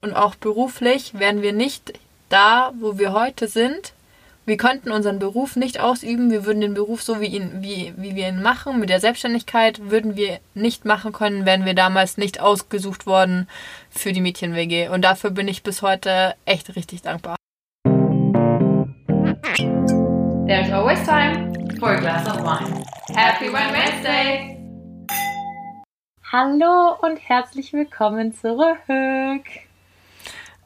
Und auch beruflich wären wir nicht da, wo wir heute sind. Wir könnten unseren Beruf nicht ausüben. Wir würden den Beruf so wie, ihn, wie, wie wir ihn machen, mit der Selbstständigkeit, würden wir nicht machen können, wären wir damals nicht ausgesucht worden für die Mädchen-WG. Und dafür bin ich bis heute echt richtig dankbar. There's always time for a glass of wine. Happy Wine Wednesday! Hallo und herzlich willkommen zurück.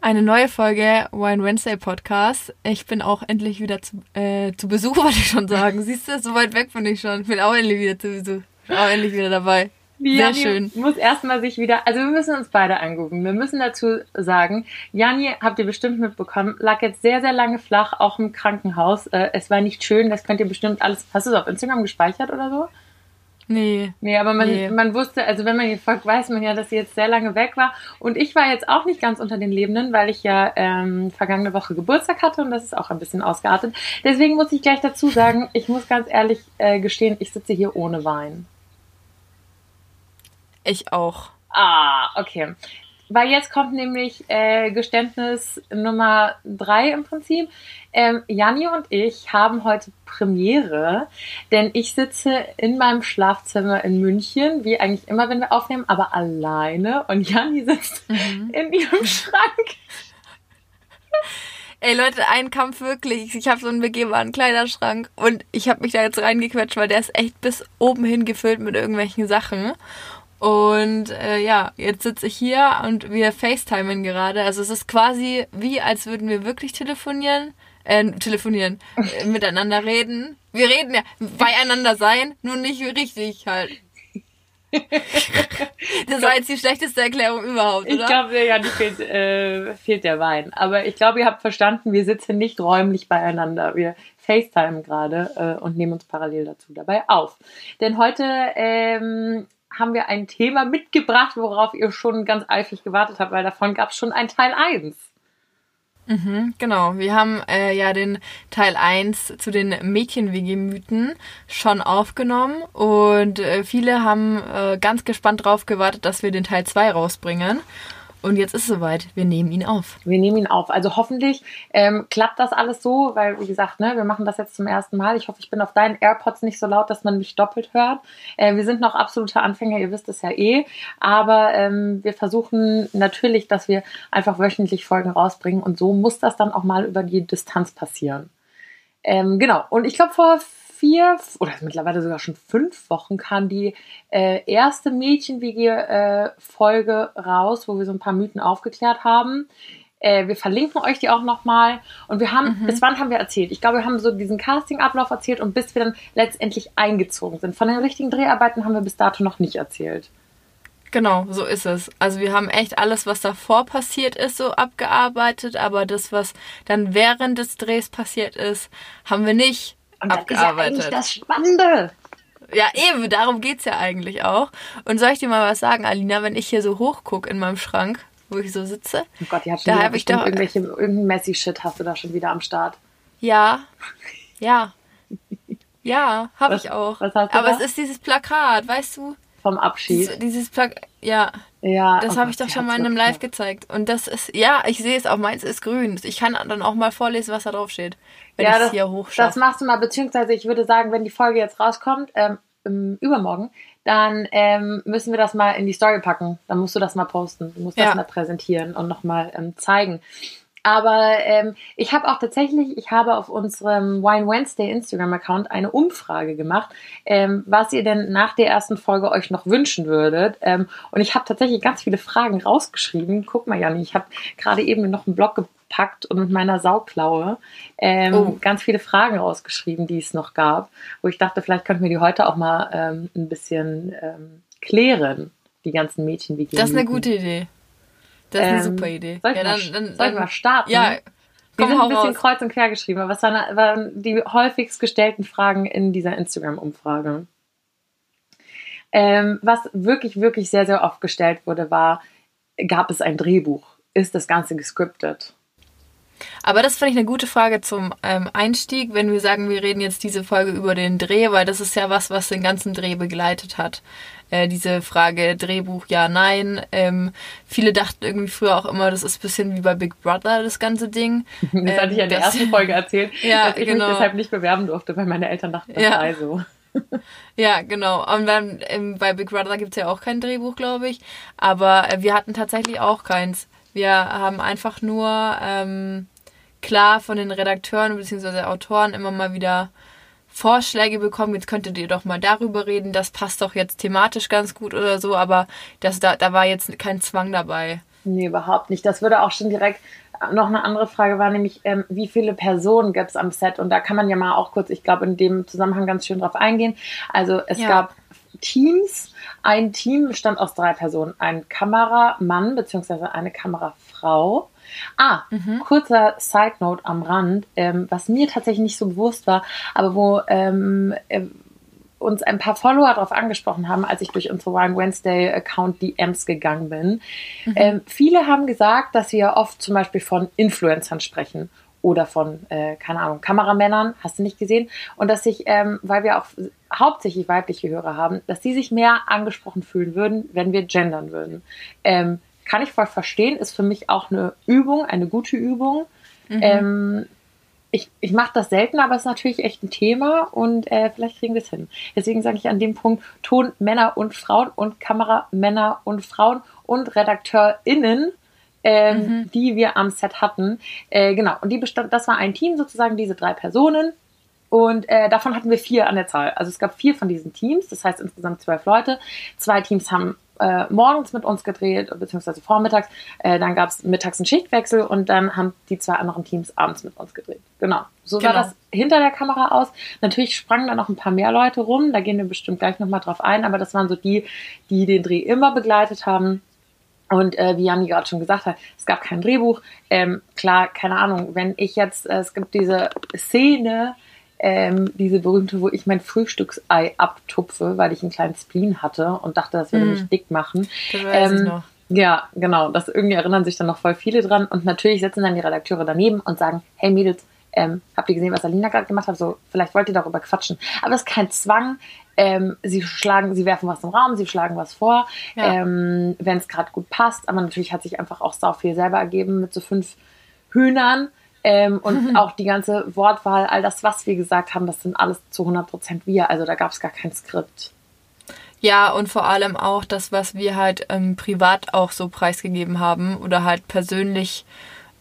Eine neue Folge Wine Wednesday Podcast. Ich bin auch endlich wieder zu, äh, zu Besuch, wollte ich schon sagen. Siehst du, so weit weg bin ich schon. Ich bin auch endlich wieder zu Besuch. Bin auch endlich wieder dabei. Sehr Janni schön. muss erstmal sich wieder, also wir müssen uns beide angucken. Wir müssen dazu sagen, Janni, habt ihr bestimmt mitbekommen, lag jetzt sehr, sehr lange flach, auch im Krankenhaus. Äh, es war nicht schön, das könnt ihr bestimmt alles, hast du es auf Instagram gespeichert oder so? Nee. Nee, aber man, Nee. man wusste, also wenn man ihr folgt, weiß man ja, dass sie jetzt sehr lange weg war. Und ich war jetzt auch nicht ganz unter den Lebenden, weil ich ja ähm, vergangene Woche Geburtstag hatte und das ist auch ein bisschen ausgeartet. Deswegen muss ich gleich dazu sagen, ich muss ganz ehrlich äh, gestehen, ich sitze hier ohne Wein. Ich auch. Ah, okay. Weil jetzt kommt nämlich äh, Geständnis Nummer drei im Prinzip. Ähm, Janni und ich haben heute Premiere, denn ich sitze in meinem Schlafzimmer in München, wie eigentlich immer, wenn wir aufnehmen, aber alleine und Janni sitzt in ihrem Schrank. Ey Leute, ein Kampf wirklich. Ich habe so einen begehbaren Kleiderschrank und ich habe mich da jetzt reingequetscht, weil der ist echt bis oben hin gefüllt mit irgendwelchen Sachen. Und äh, ja, jetzt sitze ich hier und wir FaceTimen gerade. Also es ist quasi wie, als würden wir wirklich telefonieren. Äh, telefonieren, äh, miteinander reden. Wir reden ja, beieinander sein, nur nicht richtig halt. das war jetzt die schlechteste Erklärung überhaupt, Ich oder? glaube, Janni fehlt, äh, fehlt der Wein. Aber ich glaube, ihr habt verstanden, wir sitzen nicht räumlich beieinander. Wir FaceTime gerade äh, und nehmen uns parallel dazu dabei auf. Denn heute ähm, haben wir ein Thema mitgebracht, worauf ihr schon ganz eifrig gewartet habt, weil davon gab es schon ein Teil 1. Mhm, genau. Wir haben äh, ja den Teil 1 zu den Mädchen-WG-Mythen schon aufgenommen und äh, viele haben äh, ganz gespannt drauf gewartet, dass wir den Teil 2 rausbringen. Und jetzt ist es soweit. Wir nehmen ihn auf. Wir nehmen ihn auf. Also hoffentlich ähm, klappt das alles so, weil wie gesagt, ne, wir machen das jetzt zum ersten Mal. Ich hoffe, ich bin auf deinen AirPods nicht so laut, dass man mich doppelt hört. Äh, wir sind noch absolute Anfänger, ihr wisst es ja eh. Aber ähm, wir versuchen natürlich, dass wir einfach wöchentlich Folgen rausbringen und so muss das dann auch mal über die Distanz passieren. Ähm, genau. Und ich glaube, vor vier oder mittlerweile sogar schon fünf Wochen kam die äh, erste Mädchen-WG-Folge raus, wo wir so ein paar Mythen aufgeklärt haben. Äh, wir verlinken euch die auch nochmal. Und wir haben, bis wann haben wir erzählt? Ich glaube, wir haben so diesen Casting-Ablauf erzählt und bis wir dann letztendlich eingezogen sind. Von den richtigen Dreharbeiten haben wir bis dato noch nicht erzählt. Genau, so ist es. Also wir haben echt alles, was davor passiert ist, so abgearbeitet, aber das, was dann während des Drehs passiert ist, haben wir nicht abgearbeitet. das Spannende. Ja, eben, darum geht's ja eigentlich auch. Und soll ich dir mal was sagen, Alina, wenn ich hier so hochguck in meinem Schrank, wo ich so sitze? Oh Gott, die hat Da schon wieder hab ich doch- irgendwelche, irgendein Messi-Shit hast du da schon wieder am Start. Ja, ja, ja, habe ich auch. Aber da? es ist dieses Plakat, weißt du? Vom Abschied. Dieses, dieses Plakat, ja, Ja, das oh habe ich doch schon mal in einem Live gezeigt. Und das ist, ja, ich sehe es auch, meins ist grün. Ich kann dann auch mal vorlesen, was da drauf steht, wenn ich es das, hier das hochschaffe. machst du mal, beziehungsweise ich würde sagen, wenn die Folge jetzt rauskommt, ähm, übermorgen, dann ähm, müssen wir das mal in die Story packen. Dann musst du das mal posten. Du musst Ja. das mal präsentieren und nochmal ähm, zeigen. Aber ähm, ich habe auch tatsächlich, ich habe auf unserem Wine Wednesday Instagram-Account eine Umfrage gemacht, ähm, was ihr denn nach der ersten Folge euch noch wünschen würdet. Ähm, und ich habe tatsächlich ganz viele Fragen rausgeschrieben. Guck mal, Janni, ich habe gerade eben noch einen Blog gepackt und mit meiner Sauklaue ähm, Oh. ganz viele Fragen rausgeschrieben, die es noch gab, wo ich dachte, vielleicht könnten wir die heute auch mal ähm, ein bisschen ähm, klären, die ganzen Mädchen wie Das ist eine gute Idee. Das ist eine Ähm, super Idee. Soll ich, ja, mal, dann, dann, soll ich mal starten? Ja, Die sind ein bisschen raus. kreuz und quer geschrieben, aber was waren, waren die häufigst gestellten Fragen in dieser Instagram-Umfrage? Ähm, was wirklich, wirklich sehr, sehr oft gestellt wurde, war, gab es ein Drehbuch? Ist das Ganze gescriptet? Aber das finde ich eine gute Frage zum ähm, Einstieg, wenn wir sagen, wir reden jetzt diese Folge über den Dreh, weil das ist ja was, was den ganzen Dreh begleitet hat. Äh, diese Frage Drehbuch, ja, nein. Ähm, viele dachten irgendwie früher auch immer, das ist ein bisschen wie bei Big Brother, das ganze Ding. Das ähm, hatte ich ja in der das, ersten Folge erzählt, ja, dass ich genau. mich deshalb nicht bewerben durfte, weil meine Eltern dachten, das ja. sei so. ja, genau. Und dann ähm, bei Big Brother gibt es ja auch kein Drehbuch, glaube ich. Aber äh, wir hatten tatsächlich auch keins. Wir haben einfach nur ähm, klar von den Redakteuren bzw. Autoren immer mal wieder Vorschläge bekommen, jetzt könntet ihr doch mal darüber reden, das passt doch jetzt thematisch ganz gut oder so, aber das, da, da war jetzt kein Zwang dabei. Nee, überhaupt nicht. Das würde auch schon direkt noch eine andere Frage war, nämlich, ähm, wie viele Personen gibt es am Set? Und da kann man ja mal auch kurz, ich glaube, in dem Zusammenhang ganz schön drauf eingehen. Also es ja. gab Teams. Ein Team bestand aus drei Personen. Ein Kameramann bzw. eine Kamerafrau. Ah, mhm. kurzer Side Note am Rand, ähm, was mir tatsächlich nicht so bewusst war, aber wo ähm, äh, uns ein paar Follower darauf angesprochen haben, als ich durch unsere Wine Wednesday Account DMs gegangen bin. Mhm. Ähm, viele haben gesagt, dass wir oft zum Beispiel von Influencern sprechen oder von, äh, keine Ahnung, Kameramännern, hast du nicht gesehen? Und dass sich, ähm, weil wir auch hauptsächlich weibliche Hörer haben, dass die sich mehr angesprochen fühlen würden, wenn wir gendern würden. Ähm, kann ich voll verstehen, ist für mich auch eine Übung, eine gute Übung. Mhm. Ähm, ich, ich mache das selten, aber es ist natürlich echt ein Thema und äh, vielleicht kriegen wir es hin. Deswegen sage ich an dem Punkt Ton Männer und Frauen und Kamera Männer und Frauen und RedakteurInnen ähm, mhm. die wir am Set hatten. Äh, genau, und die bestand, das war ein Team sozusagen, diese drei Personen. Und äh, davon hatten wir vier an der Zahl. Also es gab vier von diesen Teams, das heißt insgesamt zwölf Leute. Zwei Teams haben äh, morgens mit uns gedreht, beziehungsweise vormittags. Äh, dann gab es mittags einen Schichtwechsel und dann haben die zwei anderen Teams abends mit uns gedreht. Genau. So genau. sah das hinter der Kamera aus. Natürlich sprangen da noch ein paar mehr Leute rum, da gehen wir bestimmt gleich nochmal drauf ein, aber das waren so die, die den Dreh immer begleitet haben. Und äh, wie Janni gerade schon gesagt hat, es gab kein Drehbuch. Ähm, klar, keine Ahnung, wenn ich jetzt, äh, es gibt diese Szene, ähm, diese berühmte, wo ich mein Frühstücksei abtupfe, weil ich einen kleinen Spleen hatte und dachte, das würde mm. mich dick machen. Das weiß ähm, ich noch. Ja, genau. Das irgendwie erinnern sich dann noch voll viele dran. Und natürlich sitzen dann die Redakteure daneben und sagen, hey Mädels, ähm, habt ihr gesehen, was Alina gerade gemacht hat? So, vielleicht wollt ihr darüber quatschen. Aber es ist kein Zwang. Ähm, sie schlagen, sie werfen was im Raum, sie schlagen was vor, ja. ähm, wenn es gerade gut passt. Aber natürlich hat sich einfach auch sau viel selber ergeben mit so fünf Hühnern. Ähm, und mhm. auch die ganze Wortwahl, all das, was wir gesagt haben, das sind alles zu 100 Prozent wir. Also da gab es gar kein Skript. Ja, und vor allem auch das, was wir halt ähm, privat auch so preisgegeben haben oder halt persönlich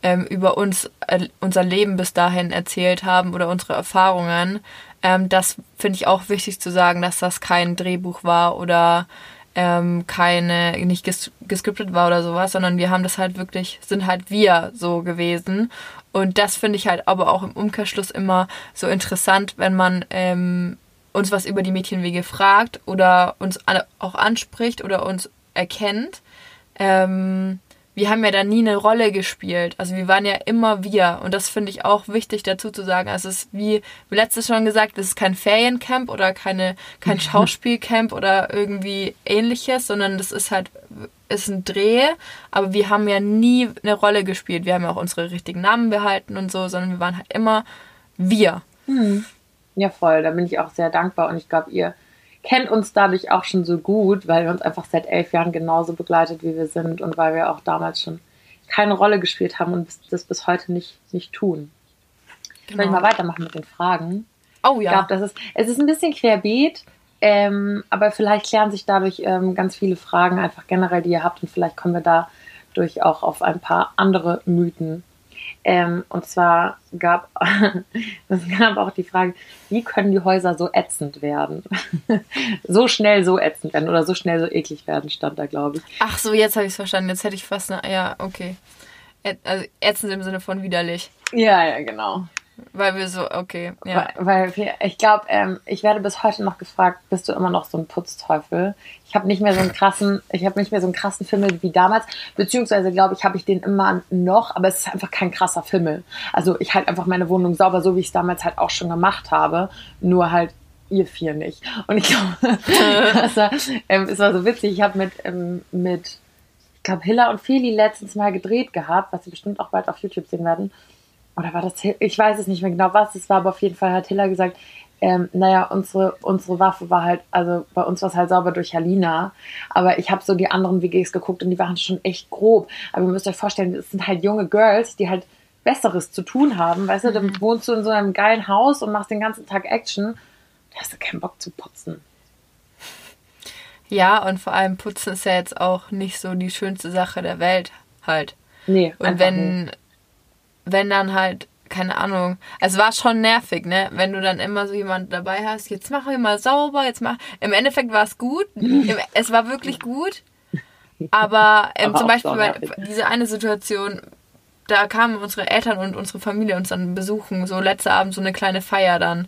ähm, über uns, äh, unser Leben bis dahin erzählt haben oder unsere Erfahrungen. Ähm, das finde ich auch wichtig zu sagen, dass das kein Drehbuch war oder ähm, keine, nicht ges gescriptet war oder sowas, sondern wir haben das halt wirklich, sind halt wir so gewesen. Und das finde ich halt aber auch im Umkehrschluss immer so interessant, wenn man ähm, uns was über die Mädchenwege fragt oder uns auch anspricht oder uns erkennt. Ähm, wir haben ja da nie eine Rolle gespielt. Also wir waren ja immer wir. Und das finde ich auch wichtig dazu zu sagen. Also es ist wie, wie letztes schon gesagt, es ist kein Feriencamp oder keine, kein Schauspielcamp oder irgendwie ähnliches, sondern das ist halt, ist ein Dreh. Aber wir haben ja nie eine Rolle gespielt. Wir haben ja auch unsere richtigen Namen behalten und so, sondern wir waren halt immer wir. Hm. Ja, voll. Da bin ich auch sehr dankbar. Und ich glaube, ihr kennt uns dadurch auch schon so gut, weil wir uns einfach seit elf Jahren genauso begleitet, wie wir sind und weil wir auch damals schon keine Rolle gespielt haben und das bis heute nicht, nicht tun. Genau. Soll ich mal weitermachen mit den Fragen? Oh ja. Ich glaube, das ist, es ist ein bisschen querbeet, ähm, aber vielleicht klären sich dadurch ähm, ganz viele Fragen einfach generell, die ihr habt und vielleicht kommen wir dadurch auch auf ein paar andere Mythen ähm, und zwar gab es gab auch die Frage, wie können die Häuser so ätzend werden? so schnell so ätzend werden oder so schnell so eklig werden, stand da, glaube ich. Ach so, jetzt habe ich es verstanden. Jetzt hätte ich fast eine. Ja, okay. Also ätzend im Sinne von widerlich. Ja, ja, genau. Weil wir so, okay. Ja. Weil, weil wir, ich glaube, ähm, ich werde bis heute noch gefragt, bist du immer noch so ein Putzteufel? Ich habe nicht mehr so einen krassen, ich habe nicht mehr so einen krassen Fimmel wie damals, beziehungsweise glaube ich, habe ich den immer noch, aber es ist einfach kein krasser Fimmel. Also ich halte einfach meine Wohnung sauber, so wie ich es damals halt auch schon gemacht habe, nur halt ihr vier nicht. Und ich glaube, das war, ähm, es war so witzig. Ich habe mit, ähm, mit, ich glaube, Hilla und Feli letztens mal gedreht gehabt, was sie bestimmt auch bald auf YouTube sehen werden. Oder war das, ich weiß es nicht mehr genau, was es war, aber auf jeden Fall hat Hilla gesagt, ähm, naja, unsere, unsere Waffe war halt, also bei uns war es halt sauber durch Halina, aber ich habe so die anderen WGs geguckt und die waren schon echt grob. Aber ihr müsst euch vorstellen, es sind halt junge Girls, die halt Besseres zu tun haben. Weißt du, dann Mhm. wohnst du in so einem geilen Haus und machst den ganzen Tag Action. Da hast du keinen Bock zu putzen. Ja, und vor allem Putzen ist ja jetzt auch nicht so die schönste Sache der Welt halt. Nee, Und wenn, nicht. Wenn dann halt, keine Ahnung, es war schon nervig, ne? Wenn du dann immer so jemanden dabei hast, jetzt machen wir mal sauber, jetzt mach. Im Endeffekt war es gut. Es war wirklich gut. Aber, ähm, Aber zum Beispiel bei, diese eine Situation, da kamen unsere Eltern und unsere Familie uns dann besuchen, so letzter Abend so eine kleine Feier dann.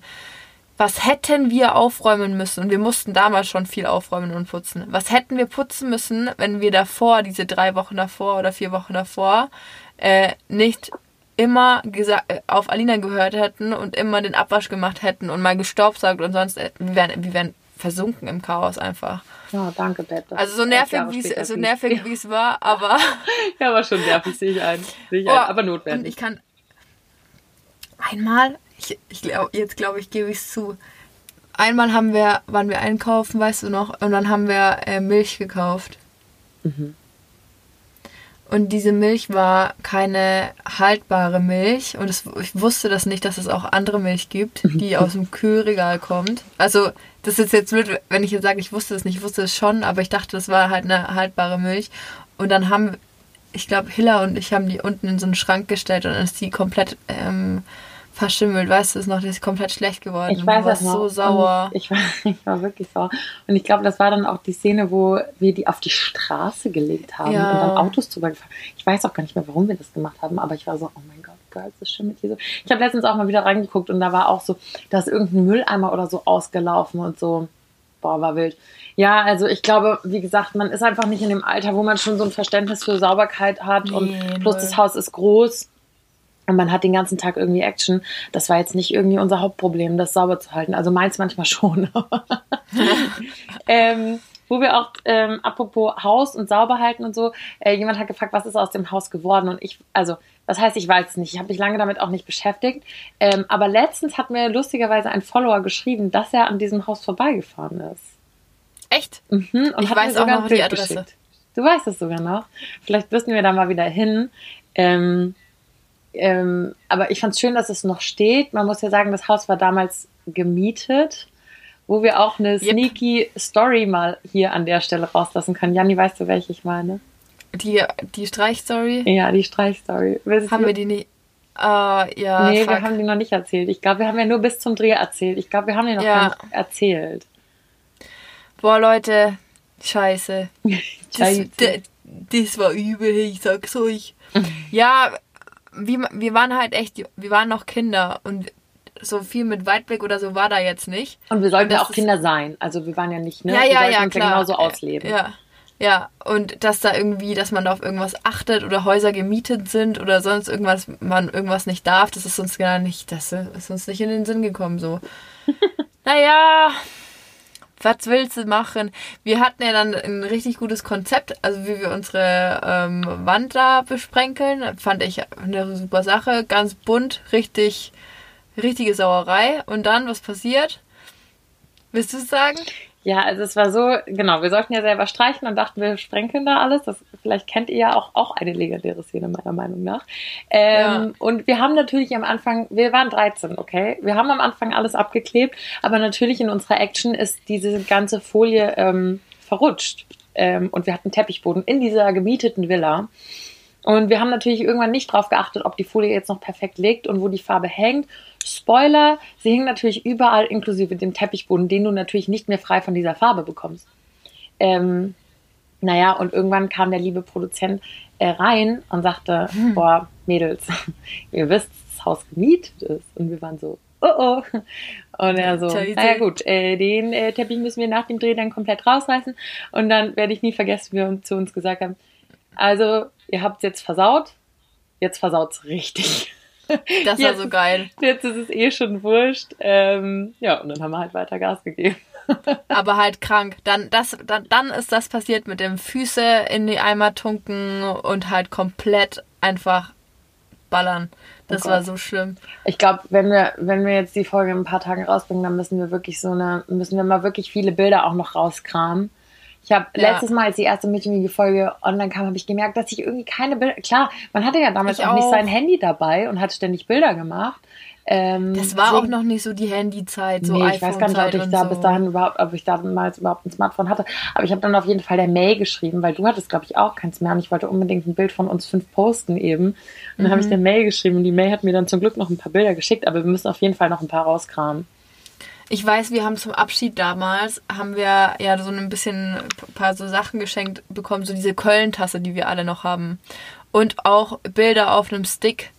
Was hätten wir aufräumen müssen? Und wir mussten damals schon viel aufräumen und putzen. Was hätten wir putzen müssen, wenn wir davor, diese drei Wochen davor oder vier Wochen davor, äh, nicht immer äh, auf Alina gehört hätten und immer den Abwasch gemacht hätten und mal gestaubsaugt und sonst, äh, wir wären, wir wären versunken im Chaos einfach. Ja, danke, Bett. Also so nervig, wie so nervig wie es war, aber Ja, aber schon nervig, sehe ich ein. Sehe ich Oh, ein. Aber und notwendig. ich kann einmal, ich, ich glaube, jetzt glaube ich, gebe ich es zu. Einmal haben wir, waren wir einkaufen, weißt du noch, und dann haben wir äh, Milch gekauft. Mhm. Und diese Milch war keine haltbare Milch. Und es, ich wusste das nicht, dass es auch andere Milch gibt, die aus dem Kühlregal kommt. Also, das ist jetzt blöd, wenn ich jetzt sage, ich wusste es nicht. Ich wusste es schon, aber ich dachte, das war halt eine haltbare Milch. Und dann haben, ich glaube, Hilla und ich haben die unten in so einen Schrank gestellt und dann ist die komplett ähm, verschimmelt. Weißt du es noch? Die ist komplett schlecht geworden. Ich weiß du warst das so sauer. Ich war, ich war wirklich sauer. Und ich glaube, das war dann auch die Szene, wo wir die auf die Straße gelegt haben Ja. und dann Autos drüber gefahren. Ich weiß auch gar nicht mehr, warum wir das gemacht haben, aber ich war so, oh mein Gott, Girls, das schimmelt hier so. Ich habe letztens auch mal wieder reingeguckt und da war auch so, da ist irgendein Mülleimer oder so ausgelaufen und so. Boah, war wild. Ja, also ich glaube, wie gesagt, man ist einfach nicht in dem Alter, wo man schon so ein Verständnis für Sauberkeit hat Nee, und plus das Haus ist groß. Und man hat den ganzen Tag irgendwie Action. Das war jetzt nicht irgendwie unser Hauptproblem, das sauber zu halten. Also meins manchmal schon. ähm, wo wir auch, ähm, apropos Haus und sauber halten und so, äh, jemand hat gefragt, was ist aus dem Haus geworden? Und ich, also, das heißt, ich weiß es nicht. Ich habe mich lange damit auch nicht beschäftigt. Ähm, aber letztens hat mir lustigerweise ein Follower geschrieben, dass er an diesem Haus vorbeigefahren ist. Echt? Mhm, und Ich hat weiß mir sogar auch noch die Adresse. geschickt. Du weißt es sogar noch. Vielleicht müssen wir da mal wieder hin. Ähm, ähm, aber ich fand es schön, dass es noch steht. Man muss ja sagen, das Haus war damals gemietet, wo wir auch eine Yep. sneaky Story mal hier an der Stelle rauslassen können. Janni, weißt du, welche ich meine? Die, die Streichstory? Ja, die Streichstory. Willst Haben du- wir die nicht? Ah, ja, nee, fuck. wir haben die noch nicht erzählt. Ich glaube, wir haben ja nur bis zum Dreh erzählt. Ich glaube, wir haben die noch Ja. gar nicht erzählt. Boah, Leute, scheiße. Das, Scheiße. d- das war übel, ich sag's euch. ja, wie, wir waren halt echt, wir waren noch Kinder und so viel mit Weitblick oder so war da jetzt nicht. Und wir sollten ja auch Kinder sein. Also wir waren ja nicht, ne? Ja, wir ja, sollten ja, uns ja klar. genauso ausleben. Ja, ja. Und dass da irgendwie, dass man da auf irgendwas achtet oder Häuser gemietet sind oder sonst irgendwas, man irgendwas nicht darf, das ist uns gar nicht, das ist uns nicht in den Sinn gekommen so. naja, was willst du machen? Wir hatten ja dann ein richtig gutes Konzept, also wie wir unsere ähm, Wand da besprenkeln, fand ich eine super Sache, ganz bunt, richtig, richtige Sauerei. Und dann, was passiert? Willst du es sagen? Ja, also es war so, genau, wir sollten ja selber streichen und dachten, wir sprenkeln da alles. Das, vielleicht kennt ihr ja auch, auch eine legendäre Szene, meiner Meinung nach. Ähm, Und wir haben natürlich am Anfang, wir waren 13, okay? Wir haben am Anfang alles abgeklebt, aber natürlich in unserer Action ist diese ganze Folie ähm, verrutscht. Ähm, und wir hatten Teppichboden in dieser gemieteten Villa. Und wir haben natürlich irgendwann nicht drauf geachtet, ob die Folie jetzt noch perfekt liegt und wo die Farbe hängt. Spoiler, sie hängt natürlich überall inklusive dem Teppichboden, den du natürlich nicht mehr frei von dieser Farbe bekommst. Ähm, naja, und irgendwann kam der liebe Produzent äh, rein und sagte, boah, Mädels, ihr wisst, das Haus gemietet ist. Und wir waren so, oh oh. Und er so, naja gut, äh, den äh, Teppich müssen wir nach dem Dreh dann komplett rausreißen. Und dann werde ich nie vergessen, wie wir uns zu uns gesagt haben, also, ihr habt jetzt versaut, jetzt versaut's richtig. Das war so geil. Jetzt ist es eh schon wurscht. Ähm, ja, und dann haben wir halt weiter Gas gegeben. aber halt krank. Dann, das, dann, dann ist das passiert mit dem Füße in die Eimer tunken und halt komplett einfach ballern. Das Oh war so schlimm. Ich glaube, wenn wir, wenn wir jetzt die Folge in ein paar Tagen rausbringen, dann müssen wir wirklich so eine, müssen wir mal wirklich viele Bilder auch noch rauskramen. Ich habe Ja. letztes Mal, als die erste Mädchenwiege-Folge online kam, habe ich gemerkt, dass ich irgendwie keine Bilder. Klar, man hatte ja damals Ich auch, nicht auch. sein Handy dabei und hat ständig Bilder gemacht. Ähm, Das war auch deswegen- noch nicht so die Handyzeit, so nee, ich weiß gar nicht, ob ich da so. bis dahin überhaupt, ob ich damals überhaupt ein Smartphone hatte. Aber ich habe dann auf jeden Fall der May geschrieben, weil du hattest, glaube ich, auch keins mehr. Und ich wollte unbedingt ein Bild von uns fünf posten eben. Und dann habe ich Mhm. der May geschrieben und die May hat mir dann zum Glück noch ein paar Bilder geschickt, aber wir müssen auf jeden Fall noch ein paar rauskramen. Ich weiß, wir haben zum Abschied damals, haben wir ja so ein bisschen ein paar so Sachen geschenkt bekommen, so diese Köln-Tasse, die wir alle noch haben. Und auch Bilder auf einem Stick.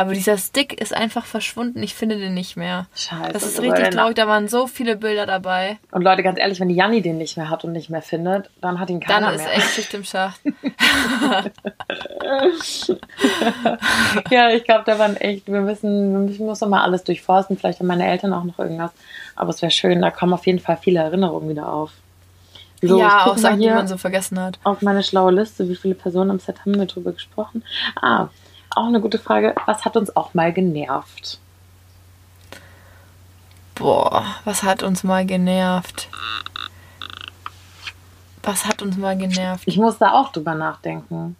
Aber dieser Stick ist einfach verschwunden. Ich finde den nicht mehr. Scheiße. Das ist richtig traurig. Da waren so viele Bilder dabei. Und Leute, ganz ehrlich, wenn die Janni den nicht mehr hat und nicht mehr findet, dann hat ihn Dann keiner ist mehr. echt Schicht im Schacht. ja, ich glaube, da waren echt, wir müssen, wir müssen muss noch mal alles durchforsten. Vielleicht haben meine Eltern auch noch irgendwas. Aber es wäre schön, da kommen auf jeden Fall viele Erinnerungen wieder auf. So, ja, auch Sachen, die man so vergessen hat. auf meine schlaue Liste, wie viele Personen am Set haben wir drüber gesprochen. Ah, auch eine gute Frage. Was hat uns auch mal genervt? Boah, was hat uns mal genervt? Was hat uns mal genervt? Ich muss da auch drüber nachdenken.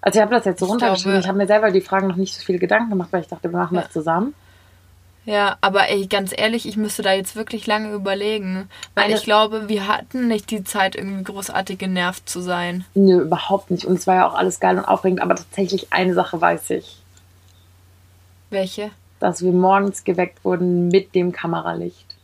Also ich habe das jetzt so runtergeschrieben. Ich habe mir selber die Fragen noch nicht so viele Gedanken gemacht, weil ich dachte, wir machen Ja. das zusammen. Ja, aber ey, ganz ehrlich, ich müsste da jetzt wirklich lange überlegen. Weil ich glaube, wir hatten nicht die Zeit, irgendwie großartig genervt zu sein. Nö, überhaupt nicht. Und es war ja auch alles geil und aufregend. Aber tatsächlich eine Sache weiß ich. Welche? Dass wir morgens geweckt wurden mit dem Kameralicht.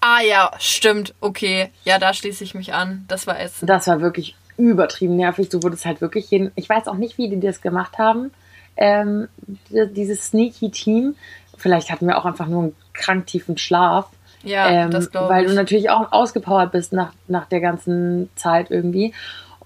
Ah ja, stimmt. Okay. Ja, da schließe ich mich an. Das war es. Das war wirklich übertrieben nervig. Du wurdest halt wirklich jeden. Ich weiß auch nicht, wie die das gemacht haben. Ähm, die- dieses sneaky Team. Vielleicht hatten wir auch einfach nur einen krank tiefen Schlaf. Ja, ähm, das glaube weil ich. du natürlich auch ausgepowert bist nach, nach der ganzen Zeit irgendwie.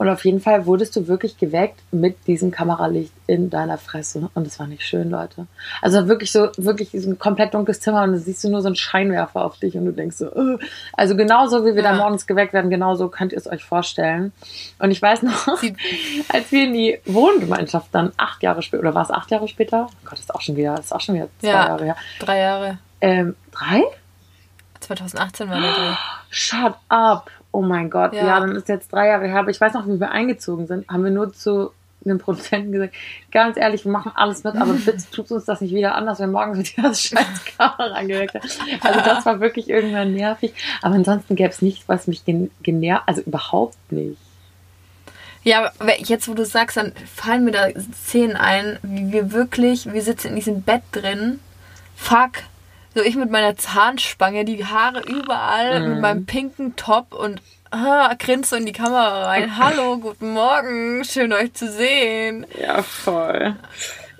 Und auf jeden Fall wurdest du wirklich geweckt mit diesem Kameralicht in deiner Fresse. Und das war nicht schön, Leute. Also wirklich so, wirklich so ein komplett dunkles Zimmer und da siehst du nur so einen Scheinwerfer auf dich und du denkst so, äh. also genauso wie wir da Ja. morgens geweckt werden, genauso könnt ihr es euch vorstellen. Und ich weiß noch, als wir in die Wohngemeinschaft dann acht Jahre später, oder war es acht Jahre später? Oh Gott, ist auch schon wieder, ist auch schon wieder zwei Ja. Jahre her. Drei Jahre. Ähm, drei? 2018 war der Dreh. Shut up. Oh mein Gott. Ja. Ja. dann ist jetzt drei Jahre her. Aber ich weiß noch, wie wir eingezogen sind, haben wir nur zu dem Produzenten gesagt, ganz ehrlich, wir machen alles mit, aber bitte tut uns das nicht wieder an, dass wir morgens mit dieser scheiß Kamera geweckt haben. Also das war wirklich irgendwann nervig. Aber ansonsten gäbe es nichts, was mich gen genervt, also überhaupt nicht. Ja, aber jetzt wo du sagst, dann fallen mir da Szenen ein, wie wir wirklich, wir sitzen in diesem Bett drin. Fuck. So ich mit meiner Zahnspange, die Haare überall, Mhm. mit meinem pinken Top und ah, grinst so in die Kamera rein. Hallo, guten Morgen, schön euch zu sehen. Ja, voll.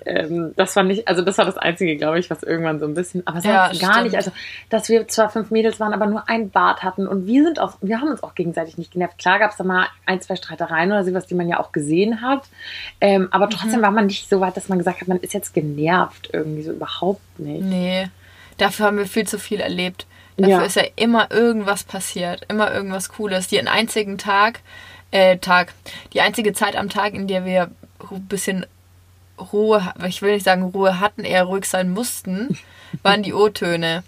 Ähm, das war nicht, also das war das Einzige, glaube ich, was irgendwann so ein bisschen, aber sonst Ja, gar stimmt. nicht. Also, dass wir zwar fünf Mädels waren, aber nur ein Bad hatten und wir sind auch, wir haben uns auch gegenseitig nicht genervt. Klar gab es da mal ein, zwei Streitereien oder sowas, die man ja auch gesehen hat. Ähm, aber trotzdem Mhm. war man nicht so weit, dass man gesagt hat, man ist jetzt genervt irgendwie so überhaupt nicht. Nee, dafür haben wir viel zu viel erlebt. Dafür Ja. ist ja immer irgendwas passiert, immer irgendwas Cooles. Die einzigen Tag, äh, Tag, die einzige Zeit am Tag, in der wir ein bisschen Ruhe, ich will nicht sagen Ruhe hatten, eher ruhig sein mussten, waren die O-Töne.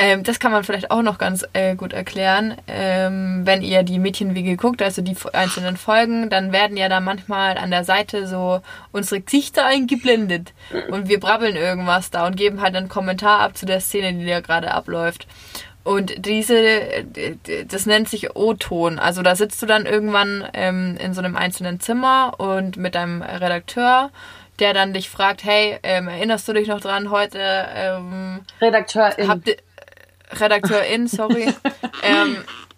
Ähm, das kann man vielleicht auch noch ganz äh, gut erklären. Ähm, wenn ihr die Mädchenwege guckt, also die einzelnen Folgen, dann werden ja da manchmal an der Seite so unsere Gesichter eingeblendet. Und wir brabbeln irgendwas da und geben halt einen Kommentar ab zu der Szene, die da gerade abläuft. Und diese, äh, das nennt sich O-Ton. Also da sitzt du dann irgendwann ähm, in so einem einzelnen Zimmer und mit deinem Redakteur, der dann dich fragt, hey, ähm, erinnerst du dich noch dran heute? Ähm, Redakteurin. Habt Redakteurin, sorry. ähm,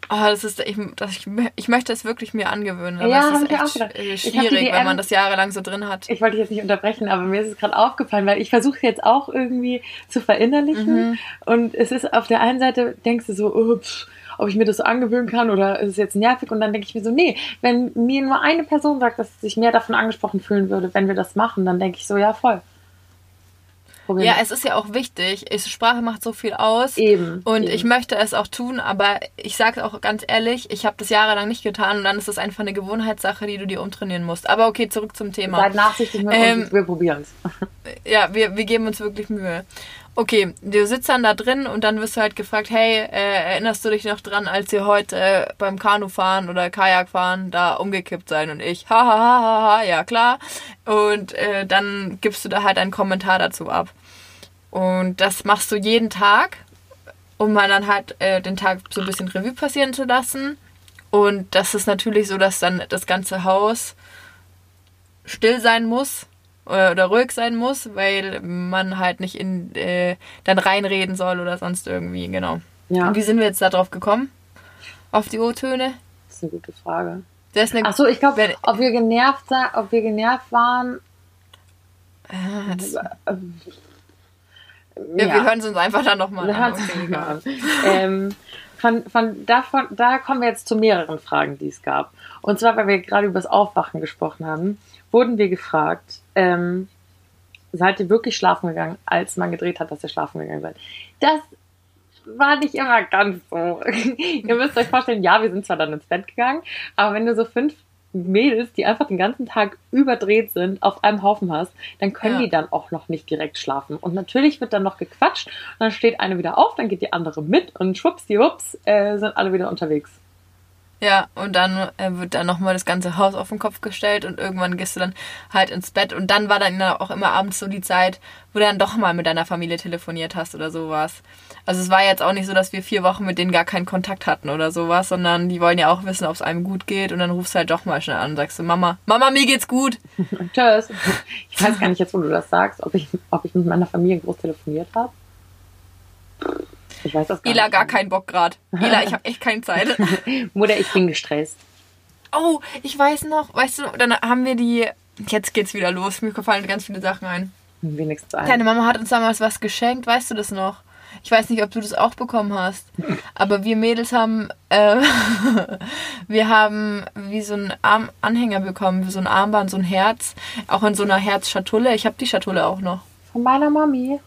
oh, das ist, ich, das, ich, ich möchte es wirklich mir angewöhnen, aber Ja, es ist echt äh, schwierig, wenn man das jahrelang so drin hat. ich wollte dich jetzt nicht unterbrechen, aber mir ist es gerade aufgefallen, weil ich versuche jetzt auch irgendwie zu verinnerlichen. Mhm. Und es ist auf der einen Seite, denkst du so, oh, pff, ob ich mir das so angewöhnen kann oder ist es jetzt nervig? Und dann denke ich mir so, nee, wenn mir nur eine Person sagt, dass sich mehr davon angesprochen fühlen würde, wenn wir das machen, dann denke ich so, ja, voll. Probieren Ja, wir. es ist ja auch wichtig. Ich, Sprache macht so viel aus. Eben, Und eben. ich möchte es auch tun, aber ich sage auch ganz ehrlich, ich habe das jahrelang nicht getan und dann ist es einfach eine Gewohnheitssache, die du dir umtrainieren musst. Aber okay, zurück zum Thema. Seid nachsichtig mit Ähm, uns, wir probieren es. Ja, wir, wir geben uns wirklich Mühe. Okay, du sitzt dann da drin und dann wirst du halt gefragt, hey, äh, erinnerst du dich noch dran, als ihr heute äh, beim Kanufahren oder Kajakfahren da umgekippt sein und ich, ha, ha, ha, ha, ha, ja klar. Und äh, dann gibst du da halt einen Kommentar dazu ab. Und das machst du jeden Tag, um mal dann halt äh, den Tag so ein bisschen Revue passieren zu lassen. Und das ist natürlich so, dass dann das ganze Haus still sein muss äh, oder ruhig sein muss, weil man halt nicht in äh, dann reinreden soll oder sonst irgendwie, genau. Ja, Und wie sind wir jetzt da drauf gekommen? Auf die O-Töne? das ist eine gute Frage. Das eine Ach so, ich glaube, ob wir genervt ob wir genervt waren. Ah, ja, Ähm, Wir hören es uns einfach dann nochmal an. Okay, an. ähm, von, von, davon, da kommen wir jetzt zu mehreren Fragen, die es gab. Und zwar, weil wir gerade über das Aufwachen gesprochen haben, wurden wir gefragt, ähm, seid ihr wirklich schlafen gegangen, als man gedreht hat, dass ihr schlafen gegangen seid? Das war nicht immer ganz so. ihr müsst euch vorstellen, ja, wir sind zwar dann ins Bett gegangen, aber wenn du so fünf Mädels, die einfach den ganzen Tag überdreht sind, auf einem Haufen hast, dann können Ja. die dann auch noch nicht direkt schlafen. Und natürlich wird dann noch gequatscht und dann steht eine wieder auf, dann geht die andere mit und schwuppsdiwupps äh, sind alle wieder unterwegs. Ja, und dann äh, wird dann nochmal das ganze Haus auf den Kopf gestellt und irgendwann gehst du dann halt ins Bett und dann war dann auch immer abends so die Zeit, wo du dann doch mal mit deiner Familie telefoniert hast oder sowas. Also es war jetzt auch nicht so, dass wir vier Wochen mit denen gar keinen Kontakt hatten oder sowas, sondern die wollen ja auch wissen, ob es einem gut geht und dann rufst du halt doch mal schnell an und sagst du, Mama, Mama, mir geht's gut. Tschüss. Ich weiß gar nicht jetzt, wo du das sagst, ob ich, ob ich mit meiner Familie groß telefoniert habe. Ich weiß das gar Ela, nicht. gar keinen Bock grad. Ela, ich habe echt keine Zeit. Mutter, ich bin gestresst. Oh, ich weiß noch, weißt du, dann haben wir die, jetzt geht's wieder los, mir fallen ganz viele Sachen ein. Wenigstens ein. Deine Mama hat uns damals was geschenkt, weißt du das noch? Ich weiß nicht, ob du das auch bekommen hast. Aber wir Mädels haben, äh, wir haben wie so einen Arm Anhänger bekommen, wie so ein Armband, so ein Herz, auch in so einer Herzschatulle. Ich habe die Schatulle auch noch. Von meiner Mami.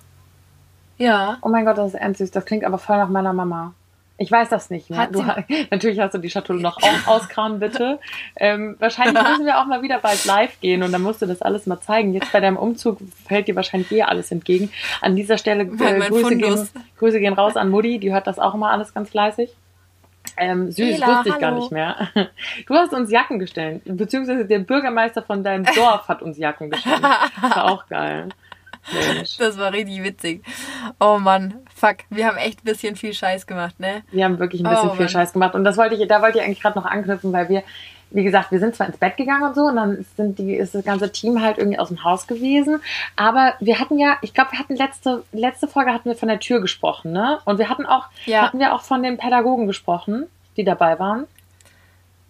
Ja. Oh mein Gott, das ist ernst süß. Das klingt aber voll nach meiner Mama. Ich weiß das nicht mehr. Hat Du, natürlich hast du die Schatulle noch auch auskramen, bitte. Ähm, wahrscheinlich müssen wir auch mal wieder bald live gehen und dann musst du das alles mal zeigen. Jetzt bei deinem Umzug fällt dir wahrscheinlich eh alles entgegen. An dieser Stelle äh, Grüße, gehen. Grüße gehen raus an Mutti, die hört das auch immer alles ganz fleißig. Ähm, süß, Ela, wusste ich gar hallo. nicht mehr. Du hast uns Jacken gestellt, beziehungsweise der Bürgermeister von deinem Dorf hat uns Jacken gestellt. Das war auch geil. Mensch. Das war richtig witzig. Oh Mann, fuck. Wir haben echt ein bisschen viel Scheiß gemacht, ne? Wir haben wirklich ein bisschen Oh, viel Mann. Scheiß gemacht. Und das wollte ich, da wollte ich eigentlich gerade noch anknüpfen, weil wir, wie gesagt, wir sind zwar ins Bett gegangen und so, und dann sind die, ist das ganze Team halt irgendwie aus dem Haus gewesen. Aber wir hatten ja, ich glaube, wir hatten letzte, letzte Folge hatten wir von der Tür gesprochen, ne? Und wir hatten auch, Ja. hatten wir auch von den Pädagogen gesprochen, die dabei waren.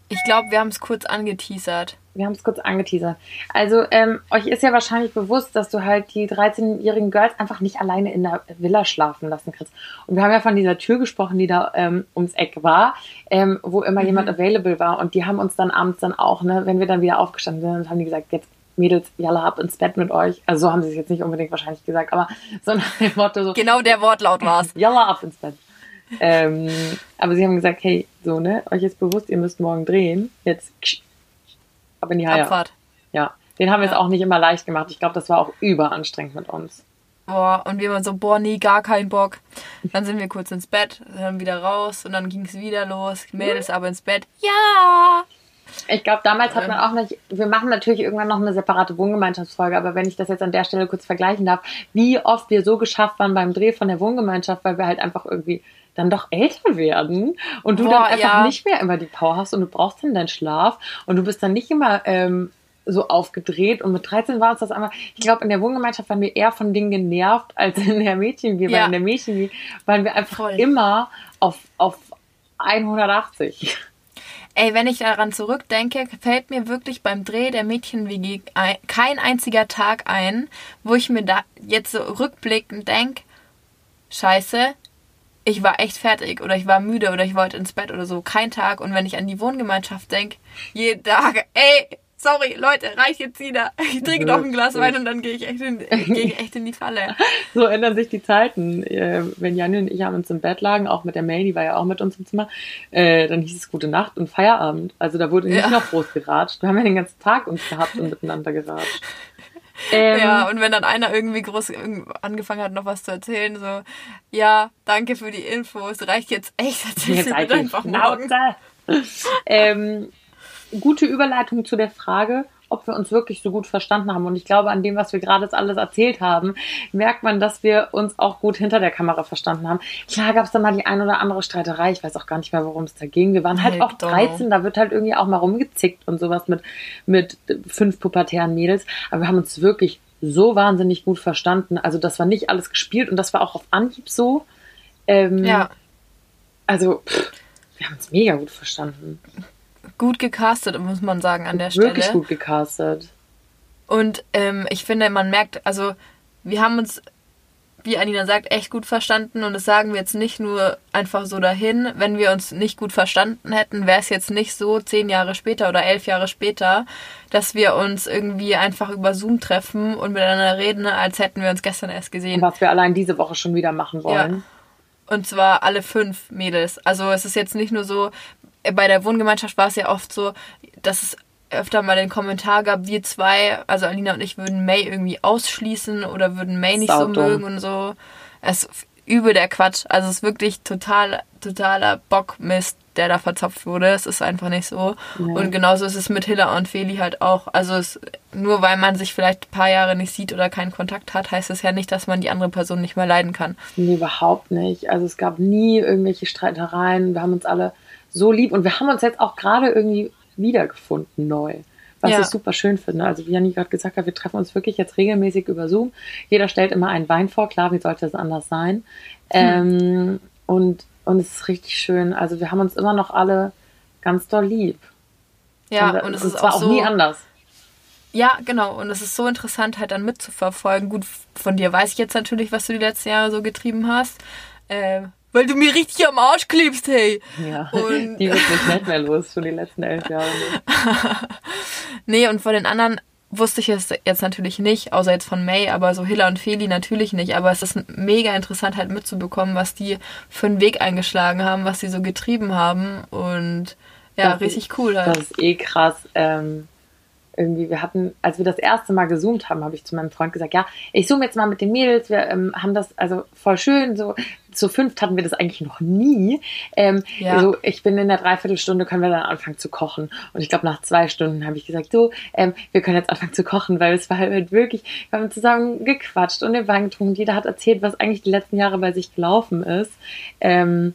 Ich glaube, wir haben es kurz angeteasert. Wir haben es kurz angeteasert. Also, ähm, euch ist ja wahrscheinlich bewusst, dass du halt die 13-jährigen Girls einfach nicht alleine in der Villa schlafen lassen kannst. Und wir haben ja von dieser Tür gesprochen, die da ähm, ums Eck war, ähm, wo immer jemand available war. Und die haben uns dann abends dann auch, ne, wenn wir dann wieder aufgestanden sind, haben die gesagt, jetzt Mädels, jalla, ab ins Bett mit euch. Also so haben sie es jetzt nicht unbedingt wahrscheinlich gesagt, aber so nach dem Motto so, Genau der Wortlaut war's. jalla, ab ins Bett. ähm, aber sie haben gesagt, hey, so, ne, euch ist bewusst, ihr müsst morgen drehen. Jetzt ab in die Haie. Abfahrt. Ja, den haben wir Ja. es auch nicht immer leicht gemacht. Ich glaube, das war auch überanstrengend mit uns. Boah, und wir waren so, boah, nee, gar keinen Bock. Dann sind wir kurz ins Bett, dann wieder raus und dann ging es wieder los. Mädels aber ins Bett. Ja! Ich glaube, damals hat man auch nicht, wir machen natürlich irgendwann noch eine separate Wohngemeinschaftsfolge, aber wenn ich das jetzt an der Stelle kurz vergleichen darf, wie oft wir so geschafft waren beim Dreh von der Wohngemeinschaft, weil wir halt einfach irgendwie dann doch älter werden und du Boah, dann einfach ja. nicht mehr immer die Power hast und du brauchst dann deinen Schlaf und du bist dann nicht immer ähm, so aufgedreht und mit 13 war uns das einfach, ich glaube, in der Wohngemeinschaft waren wir eher von Dingen genervt als in der Mädchen, weil Ja. in der Mädchen waren wir einfach Voll. immer auf, auf 180. Ey, wenn ich daran zurückdenke, fällt mir wirklich beim Dreh der Mädchen-WG ein- kein einziger Tag ein, wo ich mir da jetzt so rückblickend denke, scheiße, ich war echt fertig oder ich war müde oder ich wollte ins Bett oder so. Kein Tag. Und wenn ich an die Wohngemeinschaft denke, jeden Tag, ey, sorry, Leute, reicht jetzt wieder. Ich trinke noch ein Glas Wein und dann gehe ich, echt in, gehe ich echt in die Falle. So ändern sich die Zeiten. Äh, Wenn Janne und ich an uns im Bett lagen, auch mit der May, die war ja auch mit uns im Zimmer, äh, dann hieß es gute Nacht und Feierabend. Also da wurde nicht Ja. noch groß geratscht. Wir haben ja den ganzen Tag uns gehabt und miteinander geratscht. Ähm, Ja, und wenn dann einer irgendwie groß angefangen hat, noch was zu erzählen, so, ja, danke für die Infos, reicht jetzt echt, erzähl Jetzt einfach morgen. Ähm, gute Überleitung zu der Frage, ob wir uns wirklich so gut verstanden haben. Und ich glaube, an dem, was wir gerade jetzt alles erzählt haben, merkt man, dass wir uns auch gut hinter der Kamera verstanden haben. Klar gab es da mal die ein oder andere Streiterei. Ich weiß auch gar nicht mehr, worum es da ging. Wir waren halt Heck auch doch. 13, da wird halt irgendwie auch mal rumgezickt und sowas mit, mit fünf pubertären Mädels. Aber wir haben uns wirklich so wahnsinnig gut verstanden. Also das war nicht alles gespielt und das war auch auf Anhieb so. Ähm, Ja, also, pff, wir haben uns mega gut verstanden. Gut gecastet, muss man sagen, an der Wirklich Stelle. gut gecastet. Und ähm, ich finde, man merkt, also wir haben uns, wie Anina sagt, echt gut verstanden und das sagen wir jetzt nicht nur einfach so dahin. Wenn wir uns nicht gut verstanden hätten, wäre es jetzt nicht so zehn Jahre später oder elf Jahre später, dass wir uns irgendwie einfach über Zoom treffen und miteinander reden, als hätten wir uns gestern erst gesehen. Was wir allein diese Woche schon wieder machen wollen. Und zwar alle fünf Mädels. Also es ist jetzt nicht nur so, bei der Wohngemeinschaft war es ja oft so, dass es öfter mal den Kommentar gab, wir zwei, also Alina und ich würden May irgendwie ausschließen oder würden May nicht so Saudumm. mögen und so. Es ist übel der Quatsch. Also es ist wirklich total, totaler Bockmist, der da verzapft wurde. Es ist einfach nicht so. Nee. Und genauso ist es mit Hilla und Feli halt auch. Also es, nur weil man sich vielleicht ein paar Jahre nicht sieht oder keinen Kontakt hat, heißt es ja nicht, dass man die andere Person nicht mehr leiden kann. Nee, überhaupt nicht. Also es gab nie irgendwelche Streitereien. Wir haben uns alle so lieb und wir haben uns jetzt auch gerade irgendwie wiedergefunden neu. Was Ja. ich super schön finde. Also wie Janni gerade gesagt hat, wir treffen uns wirklich jetzt regelmäßig über Zoom. Jeder stellt immer einen Wein vor. Klar, wie sollte es anders sein? Ähm, und, und es ist richtig schön. Also wir haben uns immer noch alle ganz doll lieb. Ja, und, und es ist auch auch so. nie anders. Ja, genau. Und es ist so interessant, halt dann mitzuverfolgen. Gut, von dir weiß ich jetzt natürlich, was du die letzten Jahre so getrieben hast. Äh, weil du mir richtig am Arsch klebst, hey. Ja, Und- die wird mich nicht mehr los, schon die letzten elf Jahre. Nee, und von den anderen wusste ich es jetzt natürlich nicht, außer jetzt von May, aber so Hilla und Feli natürlich nicht. Aber es ist mega interessant halt mitzubekommen, was die für einen Weg eingeschlagen haben, was sie so getrieben haben. Und ja, Das richtig cool halt. Das ist eh krass. Ähm, irgendwie, wir hatten, als wir das erste Mal gezoomt haben, habe ich zu meinem Freund gesagt, ja, ich zoome jetzt mal mit den Mädels, wir ähm, haben das, also voll schön, so zu fünft hatten wir das eigentlich noch nie. Ähm, Ja. So, ich bin in der Dreiviertelstunde, können wir dann anfangen zu kochen. Und ich glaube, nach zwei Stunden habe ich gesagt, so, ähm, wir können jetzt anfangen zu kochen, weil es war halt wirklich, wir haben zusammen gequatscht und den Wein getrunken. Jeder hat erzählt, was eigentlich die letzten Jahre bei sich gelaufen ist. Ähm,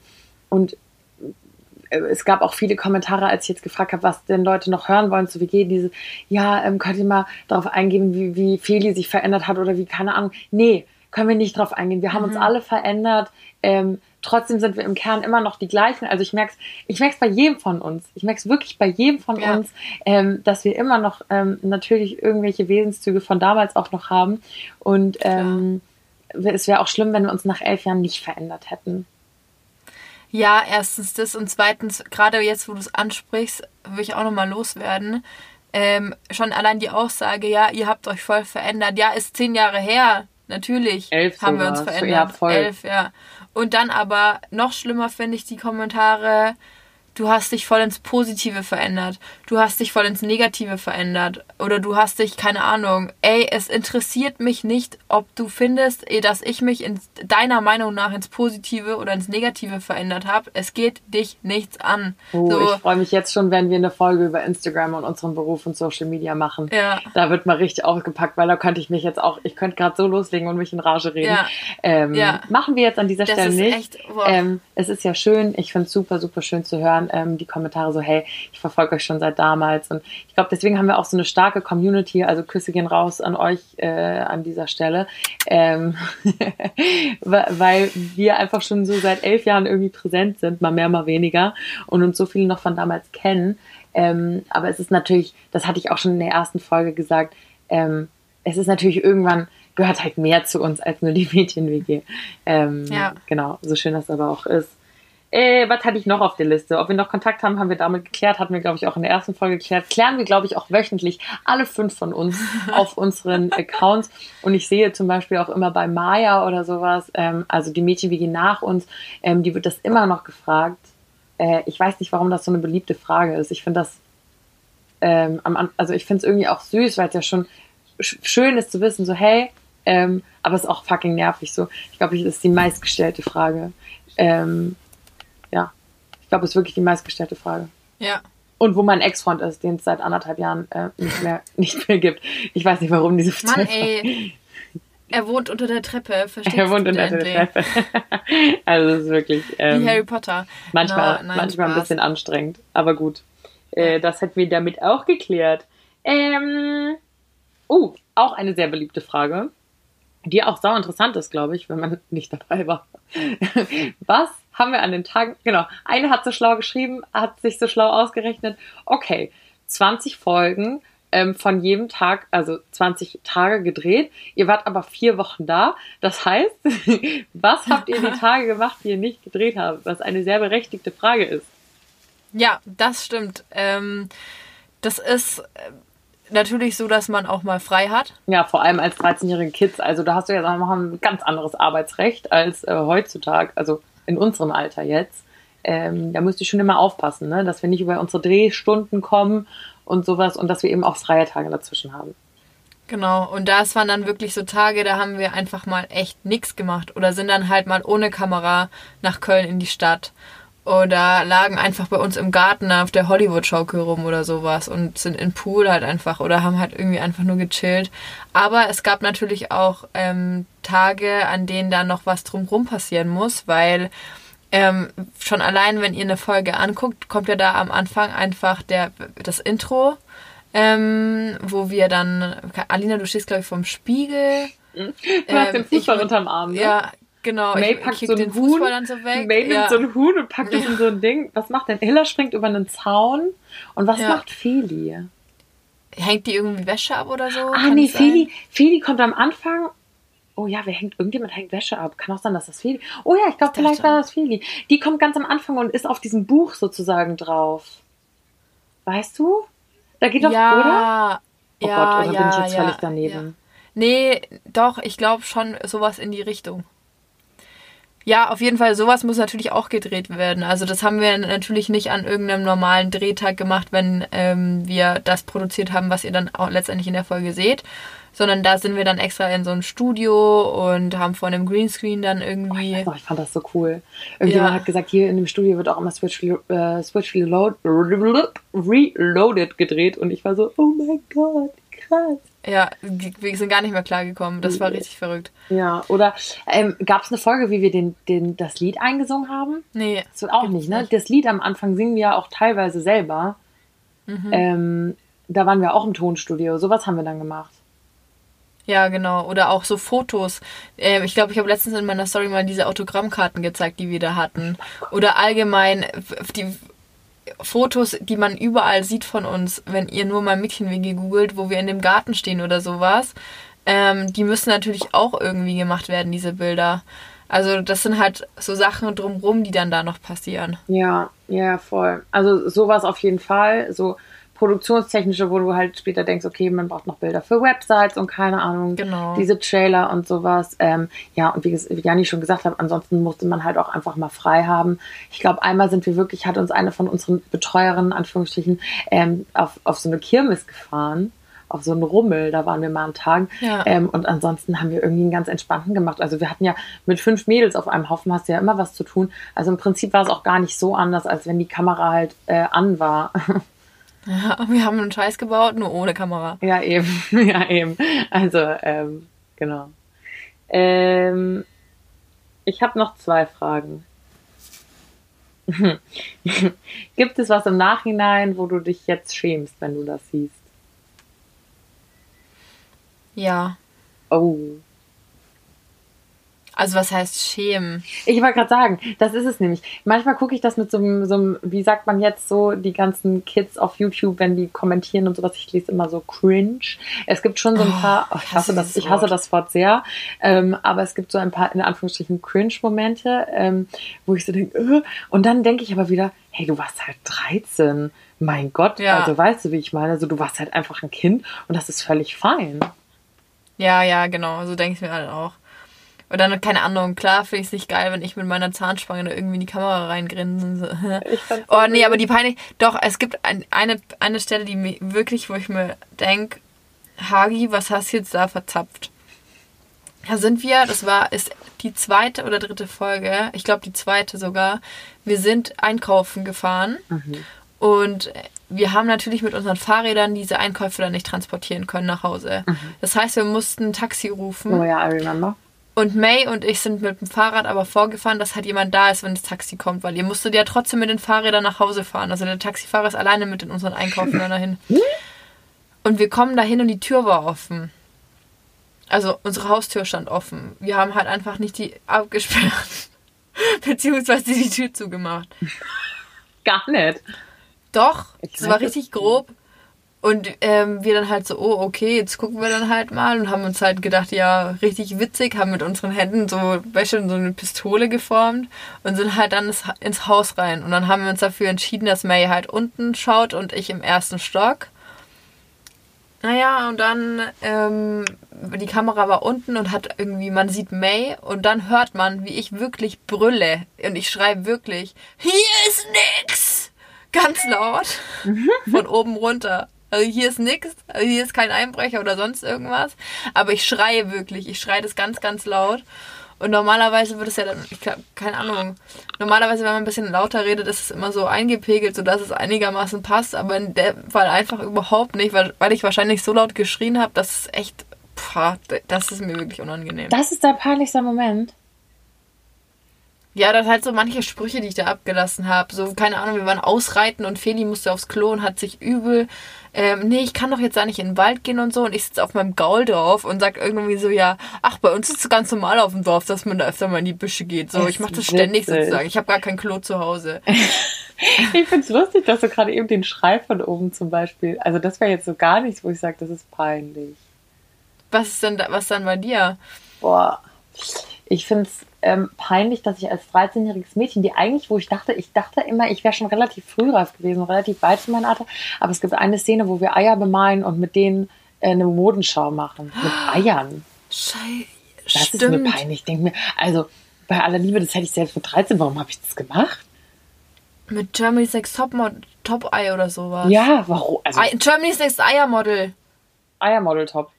und es gab auch viele Kommentare, als ich jetzt gefragt habe, was denn Leute noch hören wollen zu WG, diese, ja, ähm, könnt ihr mal darauf eingehen, wie, wie Feli sich verändert hat oder wie, keine Ahnung. Nee, können wir nicht drauf eingehen. Wir haben uns alle verändert. Ähm, trotzdem sind wir im Kern immer noch die gleichen. Also ich merke es ich merk's bei jedem von uns. Ich merke es wirklich bei jedem von Ja. uns, ähm, dass wir immer noch ähm, natürlich irgendwelche Wesenszüge von damals auch noch haben. Und ähm, es wäre auch schlimm, wenn wir uns nach elf Jahren nicht verändert hätten. Ja, erstens das und zweitens, gerade jetzt, wo du es ansprichst, will ich auch nochmal loswerden. Ähm, schon allein die Aussage, ja, ihr habt euch voll verändert. Ja, ist zehn Jahre her. Natürlich Elf haben wir uns sogar. verändert. Ja, voll. Elf, ja. Und dann aber noch schlimmer finde ich die Kommentare, du hast dich voll ins Positive verändert. Du hast dich voll ins Negative verändert. Oder du hast dich, keine Ahnung, ey, es interessiert mich nicht, ob du findest, eh, dass ich mich in deiner Meinung nach ins Positive oder ins Negative verändert habe. Es geht dich nichts an. Oh, so, ich freue mich jetzt schon, wenn wir eine Folge über Instagram und unseren Beruf und Social Media machen. Ja. Da wird mal richtig ausgepackt, weil da könnte ich mich jetzt auch, ich könnte gerade so loslegen und mich in Rage reden. Ja. Ähm, Ja. Machen wir jetzt an dieser Das Stelle nicht. echt- boah. ähm, es ist ja schön, ich finde es super, super schön zu hören, ähm, die Kommentare so, hey, ich verfolge euch schon seit damals. Und ich glaube, deswegen haben wir auch so eine starke Community, also Küsse gehen raus an euch äh, an dieser Stelle. Ähm, weil wir einfach schon so seit elf Jahren irgendwie präsent sind, mal mehr, mal weniger, und uns so viele noch von damals kennen. Ähm, aber es ist natürlich, das hatte ich auch schon in der ersten Folge gesagt, ähm, es ist natürlich irgendwann, gehört halt mehr zu uns als nur die Mädchen-WG. Ähm, Ja. Genau, so schön das aber auch ist. Äh, was hatte ich noch auf der Liste? Ob wir noch Kontakt haben, haben wir damit geklärt. Hatten wir, glaube ich, auch in der ersten Folge geklärt. Klären wir, glaube ich, auch wöchentlich alle fünf von uns auf unseren Accounts. Und ich sehe zum Beispiel auch immer bei Maya oder sowas, ähm, also die Mädchen, wie gehen nach uns, ähm, die wird das immer noch gefragt. Äh, ich weiß nicht, warum das so eine beliebte Frage ist. Ich finde das, ähm, am, also ich finde es irgendwie auch süß, weil es ja schon schön ist zu wissen, so hey, ähm, aber es ist auch fucking nervig so. Ich glaube, das ist die meistgestellte Frage. Ähm, ich glaube, es ist wirklich die meistgestellte Frage. Ja. Und wo mein Ex-Freund ist, den es seit anderthalb Jahren äh, nicht, mehr, nicht mehr gibt. Ich weiß nicht, warum diese Mann, ey. Er wohnt unter der Treppe, verstehst Er wohnt du unter der? Treppe. also es ist wirklich ähm, Wie Harry Potter. manchmal, Na, nein, manchmal ein bisschen anstrengend. Aber gut. Äh, das hätten wir damit auch geklärt. Ähm, oh, auch eine sehr beliebte Frage, die auch sau interessant ist, glaube ich, wenn man nicht dabei war. Was haben wir an den Tagen, genau, eine hat so schlau geschrieben, hat sich so schlau ausgerechnet, okay, 20 Folgen ähm, von jedem Tag, also 20 Tage gedreht. Ihr wart aber vier Wochen da. Das heißt, was habt ihr die Tage gemacht, die ihr nicht gedreht habt? Was eine sehr berechtigte Frage ist. Ja, das stimmt. Ähm, das ist äh, natürlich so, dass man auch mal frei hat. Ja, vor allem als 13-jährige Kids. Also da hast du ja mal, ein ganz anderes Arbeitsrecht als äh, heutzutage, also in unserem Alter jetzt. Ähm, da müsst ihr schon immer aufpassen, ne? dass wir nicht über unsere Drehstunden kommen und sowas und dass wir eben auch freie Tage dazwischen haben. Genau, und das waren dann wirklich so Tage, da haben wir einfach mal echt nichts gemacht oder sind dann halt mal ohne Kamera nach Köln in die Stadt oder lagen einfach bei uns im Garten auf der Hollywood-Schaukel rum oder sowas und sind in Pool halt einfach oder haben halt irgendwie einfach nur gechillt. Aber es gab natürlich auch ähm, Tage, an denen da noch was drumrum passieren muss, weil ähm, schon allein, wenn ihr eine Folge anguckt, kommt ja da am Anfang einfach der, das Intro, ähm, wo wir dann, Alina, du stehst glaube ich vorm Spiegel. Du hast den Ähm, ich Fußball mit- unterm Arm, ne? Ja, genau. May ich packt kick so einen Huhn. So. May nimmt ja. so einen Huhn und packt das in so ein Ding. Was macht denn? Hilla springt über einen Zaun. Und was Ja. macht Feli? Hängt die irgendwie Wäsche ab oder so? Ah, Kann nee? Feli, Feli kommt am Anfang. Oh ja, wer hängt? Irgendjemand hängt Wäsche ab. Kann auch sein, dass das Feli. Oh ja, ich glaube, vielleicht war das Feli. Die kommt ganz am Anfang und ist auf diesem Buch sozusagen drauf. Weißt du? Da geht doch, ja, oder? Oh ja, Gott, oder ja, bin ich jetzt ja, völlig daneben? Ja. Nee, doch, ich glaube schon sowas in die Richtung. Ja, auf jeden Fall, sowas muss natürlich auch gedreht werden. Also das haben wir natürlich nicht an irgendeinem normalen Drehtag gemacht, wenn ähm, wir das produziert haben, was ihr dann auch letztendlich in der Folge seht. Sondern da sind wir dann extra in so ein Studio und haben vor einem Greenscreen dann irgendwie. Oh, ich fand das so cool. Irgendjemand Ja. hat gesagt, hier in dem Studio wird auch immer Switch, äh, Switch Reload, Reloaded gedreht und ich war so, oh mein Gott, krass. Ja, wir sind gar nicht mehr klargekommen. Das war richtig verrückt. Ja, oder ähm, gab es eine Folge, wie wir den, den, das Lied eingesungen haben? Nee. Das wird auch nicht, ne? Das Lied am Anfang singen wir ja auch teilweise selber. Mhm. Ähm, da waren wir auch im Tonstudio. Sowas haben wir dann gemacht. Ja, genau. Oder auch so Fotos. Ähm, ich glaube, ich habe letztens in meiner Story mal diese Autogrammkarten gezeigt, die wir da hatten. Oder allgemein die Fotos, die man überall sieht von uns, wenn ihr nur mal Mädchenwege googelt, wo wir in dem Garten stehen oder sowas. Ähm, die müssen natürlich auch irgendwie gemacht werden, diese Bilder. Also das sind halt so Sachen drumrum, die dann da noch passieren. Ja, ja, voll. Also sowas auf jeden Fall. So produktionstechnische, wo du halt später denkst, okay, man braucht noch Bilder für Websites und keine Ahnung, Genau. diese Trailer und sowas. Ähm, ja, und wie, wie Jani schon gesagt hat, ansonsten musste man halt auch einfach mal frei haben. Ich glaube, einmal sind wir wirklich, hat uns eine von unseren Betreuerinnen, Anführungsstrichen, ähm, auf, auf so eine Kirmes gefahren. Auf so einen Rummel, da waren wir mal einen Tag. Ja. Ähm, und ansonsten haben wir irgendwie einen ganz entspannten gemacht. Also wir hatten ja mit fünf Mädels auf einem Haufen, hast du ja immer was zu tun. Also im Prinzip war es auch gar nicht so anders, als wenn die Kamera halt äh, an war. Ja, wir haben einen Scheiß gebaut, nur ohne Kamera. Ja, eben. Ja, eben. Also, ähm, genau. Ähm, ich habe noch zwei Fragen. Gibt es was im Nachhinein, wo du dich jetzt schämst, wenn du das siehst? Ja. Oh. Also was heißt schämen? Ich wollte gerade sagen, das ist es nämlich. Manchmal gucke ich das mit so einem, so wie sagt man jetzt so, die ganzen Kids auf YouTube, wenn die kommentieren und sowas, ich lese immer so cringe. Es gibt schon so ein Oh, paar, oh, ich hasse das, ich hasse das Wort sehr, ähm, aber es gibt so ein paar, in Anführungsstrichen, Cringe-Momente, ähm, wo ich so denke, äh, und dann denke ich aber wieder, hey, du warst halt 13. Mein Gott, Ja. also weißt du, wie ich meine? Also du warst halt einfach ein Kind und das ist völlig fein. Ja, ja, genau. So denke ich mir halt auch. Und dann, keine Ahnung, klar finde ich es nicht geil, wenn ich mit meiner Zahnspange da irgendwie in die Kamera reingrinse. So. Oh nee, aber die peinlich. Doch, es gibt ein, eine, eine Stelle, die mir wirklich, wo ich mir denke, Hagi, was hast du jetzt da verzapft? Da sind wir, das war, ist die zweite oder dritte Folge, ich glaube die zweite sogar. Wir sind einkaufen gefahren und wir haben natürlich mit unseren Fahrrädern diese Einkäufe dann nicht transportieren können nach Hause. Das heißt, wir mussten ein Taxi rufen. Oh ja, I remember. Und May und ich sind mit dem Fahrrad aber vorgefahren, dass halt jemand da ist, wenn das Taxi kommt, weil ihr musstet ja trotzdem mit den Fahrrädern nach Hause fahren. Also der Taxifahrer ist alleine mit in unseren Einkaufen dann dahin. Und wir kommen dahin und die Tür war offen. Also unsere Haustür stand offen. Wir haben halt einfach nicht die abgesperrt. Beziehungsweise die Tür zugemacht. Gar nicht. Doch, es war richtig grob. Und ähm, wir dann halt so, oh, okay, jetzt gucken wir dann halt mal und haben uns halt gedacht, ja, richtig witzig, haben mit unseren Händen so, weißt du, so eine Pistole geformt und sind halt dann ins, ins Haus rein. Und dann haben wir uns dafür entschieden, dass May halt unten schaut und ich im ersten Stock. Naja, und dann, ähm, die Kamera war unten und hat irgendwie, man sieht May und dann hört man, wie ich wirklich brülle. Und ich schreibe wirklich, hier ist nix! Ganz laut. Von oben runter. Also hier ist nix, also hier ist kein Einbrecher oder sonst irgendwas. Aber ich schreie wirklich, ich schreie das ganz, ganz laut. Und normalerweise wird es ja dann, ich glaube, keine Ahnung. Normalerweise, wenn man ein bisschen lauter redet, ist es immer so eingepegelt, sodass es einigermaßen passt. Aber in dem Fall einfach überhaupt nicht, weil, weil ich wahrscheinlich so laut geschrien habe, dass es echt, pff, das ist mir wirklich unangenehm. Das ist dein peinlichster Moment. Ja, das halt so manche Sprüche, die ich da abgelassen habe. So, keine Ahnung, wir waren ausreiten und Feli musste aufs Klo und hat sich übel. Ähm, nee, ich kann doch jetzt da nicht in den Wald gehen und so. Und ich sitze auf meinem Gaul drauf und sag irgendwie so, ja, ach, bei uns ist es ganz normal auf dem Dorf, dass man da öfter mal in die Büsche geht. So, Das ich mache das ständig witzig. sozusagen. Ich habe gar kein Klo zu Hause. Ich finde es lustig, dass du gerade eben den Schrei von oben zum Beispiel. Also, das wäre jetzt so gar nichts, wo ich sage, das ist peinlich. Was ist denn da, was dann bei dir? Boah. Ich finde es ähm, peinlich, dass ich als 13-jähriges Mädchen, die eigentlich, wo ich dachte, ich dachte immer, ich wäre schon relativ frühreif gewesen, relativ weit in meinem Alter. Aber es gibt eine Szene, wo wir Eier bemalen und mit denen äh, eine Modenschau machen. Mit Eiern. Schei Das Stimmt. ist mir peinlich. Ich denke mir, also bei aller Liebe, das hätte ich selbst mit 13, warum habe ich das gemacht? Mit Germany's Next Top, Top Eye oder sowas. Ja, warum? Also Germany's Next Eiermodel. Eiermodel Top.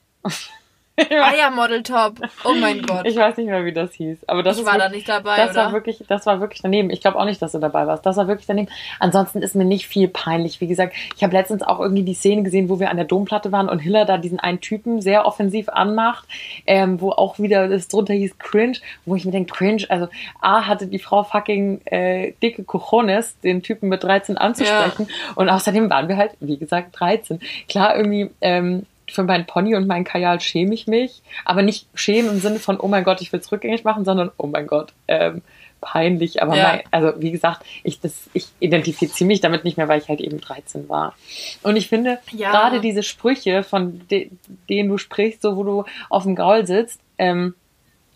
Oh mein Gott. Ich weiß nicht mehr, wie das hieß. Aber das Ich war da wirklich- nicht dabei, Das oder? war wirklich, das war wirklich daneben. Ich glaube auch nicht, dass du dabei warst. Das war wirklich daneben. Ansonsten ist mir nicht viel peinlich. Wie gesagt, ich habe letztens auch irgendwie die Szene gesehen, wo wir an der Domplatte waren und Hiller da diesen einen Typen sehr offensiv anmacht, ähm, wo auch wieder das drunter hieß cringe, wo ich mir denke, cringe, also A hatte die Frau fucking äh, dicke Cojones, den Typen mit 13 anzusprechen. Und außerdem waren wir halt, wie gesagt, 13. Klar, irgendwie, ähm, für meinen Pony und meinen Kajal schäme ich mich, aber nicht schämen im Sinne von, oh mein Gott, ich will es rückgängig machen, sondern, oh mein Gott, ähm, peinlich. Aber Ja. mein, also wie gesagt, ich, das, ich identifiziere mich damit nicht mehr, weil ich halt eben 13 war. Und ich finde, Ja. gerade diese Sprüche, von de denen du sprichst, so wo du auf dem Gaul sitzt, ähm,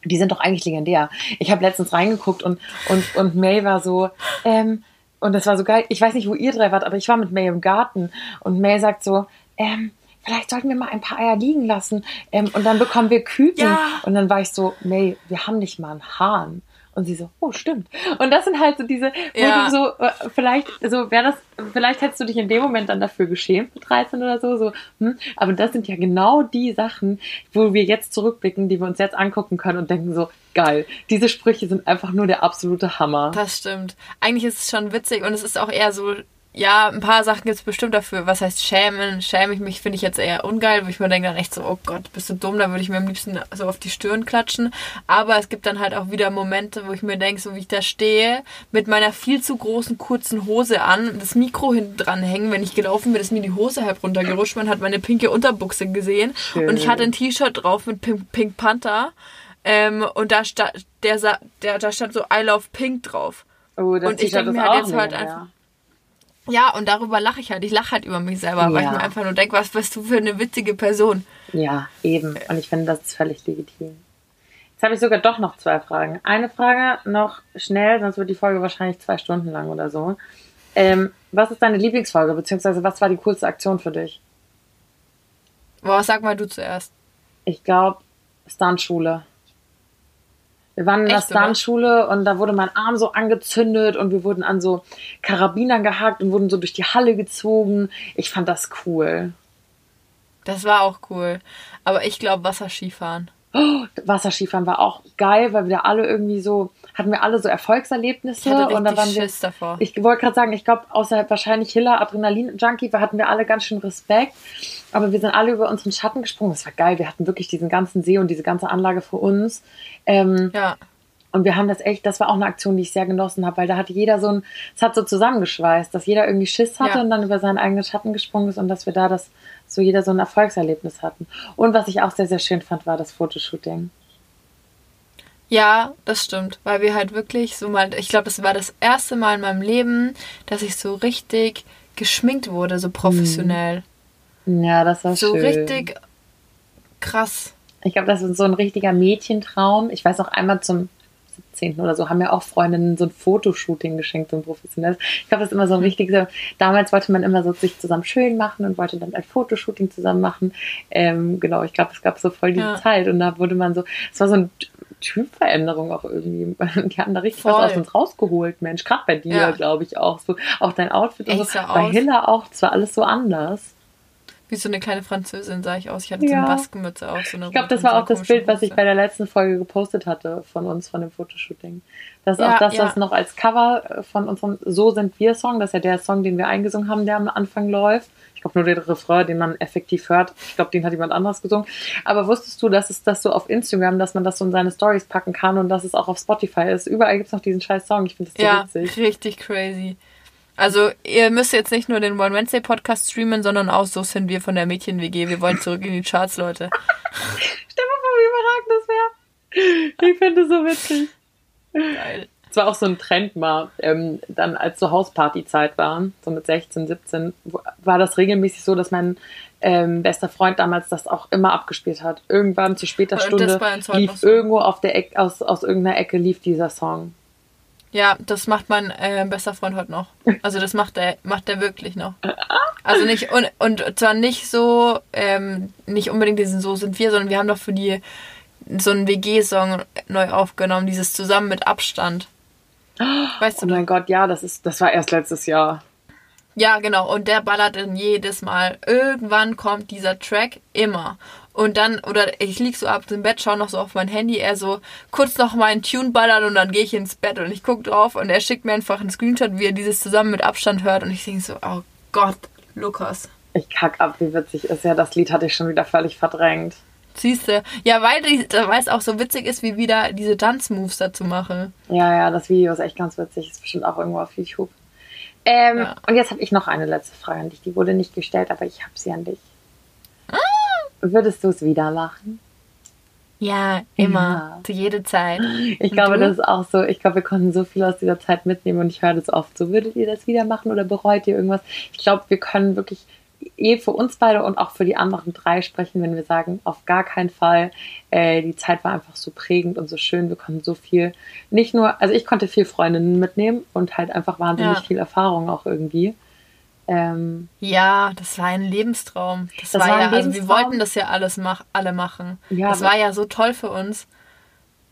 die sind doch eigentlich legendär. Ich habe letztens reingeguckt und, und, und May war so, ähm, und das war so geil. Ich weiß nicht, wo ihr drei wart, aber ich war mit May im Garten und May sagt so, ähm, vielleicht sollten wir mal ein paar Eier liegen lassen ähm, und dann bekommen wir Küken. Ja. Und dann war ich so, May, wir haben nicht mal einen Hahn. Und sie so, oh, stimmt. Und das sind halt so diese, wo Ja. du so, äh, vielleicht, so wäre das, vielleicht hättest du dich in dem Moment dann dafür geschämt mit 13 oder so, so, hm? aber das sind ja genau die Sachen, wo wir jetzt zurückblicken, die wir uns jetzt angucken können und denken so, geil, diese Sprüche sind einfach nur der absolute Hammer. Das stimmt. Eigentlich ist es schon witzig und es ist auch eher so, ja, ein paar Sachen gibt es bestimmt dafür. Was heißt schämen? Schäme ich mich, finde ich jetzt eher ungeil, wo ich mir denke dann echt so, oh Gott, bist du dumm, da würde ich mir am liebsten so auf die Stirn klatschen. Aber es gibt dann halt auch wieder Momente, wo ich mir denke, so wie ich da stehe, mit meiner viel zu großen kurzen Hose an, das Mikro hinten dran hängen, wenn ich gelaufen bin, ist mir die Hose halb runtergerutscht, man hat meine pinke Unterbuchse gesehen Schön. und ich hatte ein T-Shirt drauf mit Pink, Pink Panther. Ähm, und da stand, der, sa- der, da stand so I love Pink drauf. Oh, das Und ich T-Shirt denk ist mir halt jetzt halt einfach- Ja, und darüber lache ich halt. Ich lache halt über mich selber, weil ich Ja. mir einfach nur denke, was bist du für eine witzige Person? Ja, eben. Und ich finde, das ist völlig legitim. Jetzt habe ich sogar doch noch zwei Fragen. Eine Frage noch schnell, sonst wird die Folge wahrscheinlich zwei Stunden lang oder so. Ähm, was ist deine Lieblingsfolge, beziehungsweise was war die coolste Aktion für dich? Boah, sag mal du zuerst. Ich glaube, Stuntschule. Wir waren in der? Stuntschule und da wurde mein Arm so angezündet und wir wurden an so Karabinern gehakt und wurden so durch die Halle gezogen. Ich fand das cool. Das war auch cool. Aber ich glaube Wasserskifahren. Wasserskifahren war auch geil, weil wir da alle irgendwie so, hatten wir alle so Erfolgserlebnisse Ich hatte und da waren wir. Schiss davor. Ich wollte gerade sagen, ich glaube, außer wahrscheinlich Hiller, Adrenalin-Junkie, hatten wir alle ganz schön Respekt. Aber wir sind alle über unseren Schatten gesprungen. Das war geil. Wir hatten wirklich diesen ganzen See und diese ganze Anlage für uns. Ähm, ja. und wir haben das echt, das war auch eine Aktion, die ich sehr genossen habe, weil da hatte jeder so ein, es hat so zusammengeschweißt, dass jeder irgendwie Schiss hatte Ja. und dann über seinen eigenen Schatten gesprungen ist und dass wir da das, so jeder so ein Erfolgserlebnis hatten. Und was ich auch sehr, sehr schön fand, war das Fotoshooting. Ja, das stimmt. Weil wir halt wirklich so mal, ich glaube, das war das erste Mal in meinem Leben, dass ich so richtig geschminkt wurde, so professionell. Ja, das war so schön. richtig krass. Ich glaube, das ist so ein richtiger Mädchentraum. Ich weiß auch einmal zum 17. oder so haben mir auch Freundinnen so ein Fotoshooting geschenkt, so ein professionelles. Ich glaube, das ist immer so ein wichtiges. Damals wollte man immer so sich zusammen schön machen und wollte dann ein Fotoshooting zusammen machen. Ähm, genau, ich glaube, es gab so voll diese Ja. Zeit und da wurde man so, es war so eine Typveränderung auch irgendwie. Die haben da richtig was Voll. aus uns rausgeholt, Mensch. Gerade bei dir, Ja. glaube ich auch. So, auch dein Outfit Ich so. Bei aus- Hilla auch, es war alles so anders. Wie so eine kleine Französin sah ich aus. Ich hatte so Ja. eine Baskenmütze auf. So eine Ich glaube, das war auch so das Bild, komische was ich bei der letzten Folge gepostet hatte von uns, von dem Fotoshooting. Das ist Ja, auch das, was noch als Cover äh, von unserem So sind wir Song, das ist ja der Song, den wir eingesungen haben, der am Anfang läuft. Ich glaube nur der Refrain, den man effektiv hört. Ich glaube, den hat jemand anderes gesungen. Aber wusstest du, dass es das so auf Instagram, dass man das so in seine Stories packen kann und dass es auch auf Spotify ist? Überall gibt es noch diesen scheiß Song. Ich finde das so Ja, witzig. richtig crazy. Also, ihr müsst jetzt nicht nur den One Wednesday Podcast streamen, sondern auch so sind wir von der Mädchen-WG. Wir wollen zurück in die Charts, Leute. Stell mal vor, wie überragend das wäre. Ich finde es so witzig. Geil. Es war auch so ein Trend mal, ähm, dann als so Hauspartyzeit war, so mit 16, 17, wo- war das regelmäßig so, dass mein ähm, bester Freund damals das auch immer abgespielt hat. Irgendwann zu später Und das Stunde lief so. irgendwo auf der Ecke, aus, aus irgendeiner Ecke lief dieser Song. Ja, das macht mein äh, bester Freund heute noch. Also das macht er, macht er wirklich noch. Also nicht und, und zwar nicht so, ähm, nicht unbedingt diesen So sind wir, sondern wir haben doch für die so einen WG-Song neu aufgenommen, dieses zusammen mit Abstand. Weißt Oh du? mein Gott, ja, das ist, das war erst letztes Jahr. Ja, genau. Und der ballert dann jedes Mal. Irgendwann kommt dieser Track immer. Und dann, oder ich lieg so ab dem Bett, schau noch so auf mein Handy, er so kurz noch mal einen Tune ballern und dann gehe ich ins Bett und ich guck drauf und er schickt mir einfach einen Screenshot, wie er dieses zusammen mit Abstand hört und ich denke so, oh Gott, Lukas. Ich kack ab, wie witzig ist ja. Das Lied hatte ich schon wieder völlig verdrängt. Siehste, ja, weil, es auch so witzig ist, wie wieder diese Dance-Moves dazu machen. Ja, ja, das Video ist echt ganz witzig. Ist bestimmt auch irgendwo auf YouTube. Ähm, Ja. Und jetzt habe ich noch eine letzte Frage an dich. Die wurde nicht gestellt, aber ich habe sie an dich. Ah! Würdest du es wieder machen? Ja, immer, Ja. zu jeder Zeit. Ich Und glaube, du? das ist auch so. Ich glaube, wir konnten so viel aus dieser Zeit mitnehmen und ich höre das oft. So, würdet ihr das wieder machen oder bereut ihr irgendwas? Ich glaube, wir können wirklich eh für uns beide und auch für die anderen drei sprechen, wenn wir sagen, auf gar keinen Fall. Äh, die Zeit war einfach so prägend und so schön. Wir konnten so viel, nicht nur, also ich konnte viel Freundinnen mitnehmen und halt einfach wahnsinnig Ja. viel Erfahrung auch irgendwie. Ähm, Ja, das war ein Lebenstraum. Das, Das war, war ja, also wir Lebenstraum. wollten das ja alles mach, alle machen. Ja, das war ja so toll für uns.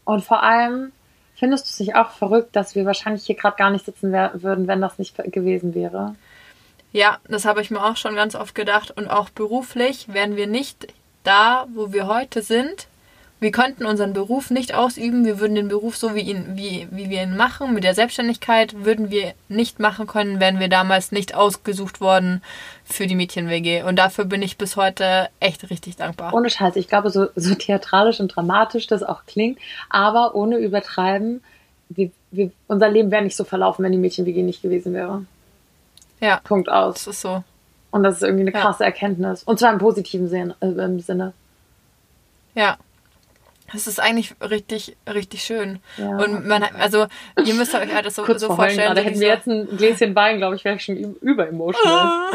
und vor allem findest du es nicht auch verrückt, dass wir wahrscheinlich hier gerade gar nicht sitzen würden, wenn das nicht gewesen wäre? Ja, das habe ich mir auch schon ganz oft gedacht. Und auch beruflich wären wir nicht da, wo wir heute sind. Wir könnten unseren Beruf nicht ausüben. Wir würden den Beruf so wie, ihn, wie, wie wir ihn machen, mit der Selbstständigkeit, würden wir nicht machen können, wären wir damals nicht ausgesucht worden für die Mädchen-WG. Und dafür bin ich bis heute echt richtig dankbar. Ohne Scheiß, ich glaube, so, so theatralisch und dramatisch das auch klingt, aber ohne übertreiben, wir, wir, unser Leben wäre nicht so verlaufen, wenn die Mädchen-WG nicht gewesen wäre. Ja, Punkt das aus. ist so. Und das ist irgendwie eine Ja. krasse Erkenntnis. Und zwar im positiven Sin- äh, im Sinne. Ja. Das ist eigentlich richtig, richtig schön. Ja. Und man hat, also, ihr müsst euch halt das so, so vorstellen. gerade. so Hätten wir jetzt ein Gläschen Wein, glaube ich, wäre ich schon über-emotional.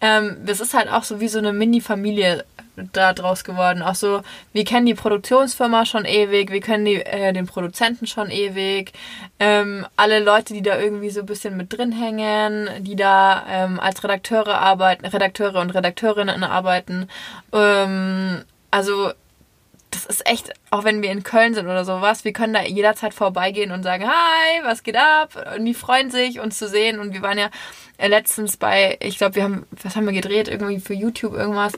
ähm, das ist halt auch so wie so eine Mini-Familie da draus geworden. Auch so, wir kennen die Produktionsfirma schon ewig, wir kennen die, äh, den Produzenten schon ewig. Ähm, alle Leute, die da irgendwie so ein bisschen mit drin hängen, die da ähm, als Redakteure arbeiten, Redakteure und Redakteurinnen arbeiten. Ähm, also das ist echt, auch wenn wir in Köln sind oder sowas, wir können da jederzeit vorbeigehen und sagen, hi, was geht ab? Und die freuen sich, uns zu sehen. Und wir waren ja äh, letztens bei, ich glaube, wir haben, was haben wir gedreht? Irgendwie für YouTube irgendwas.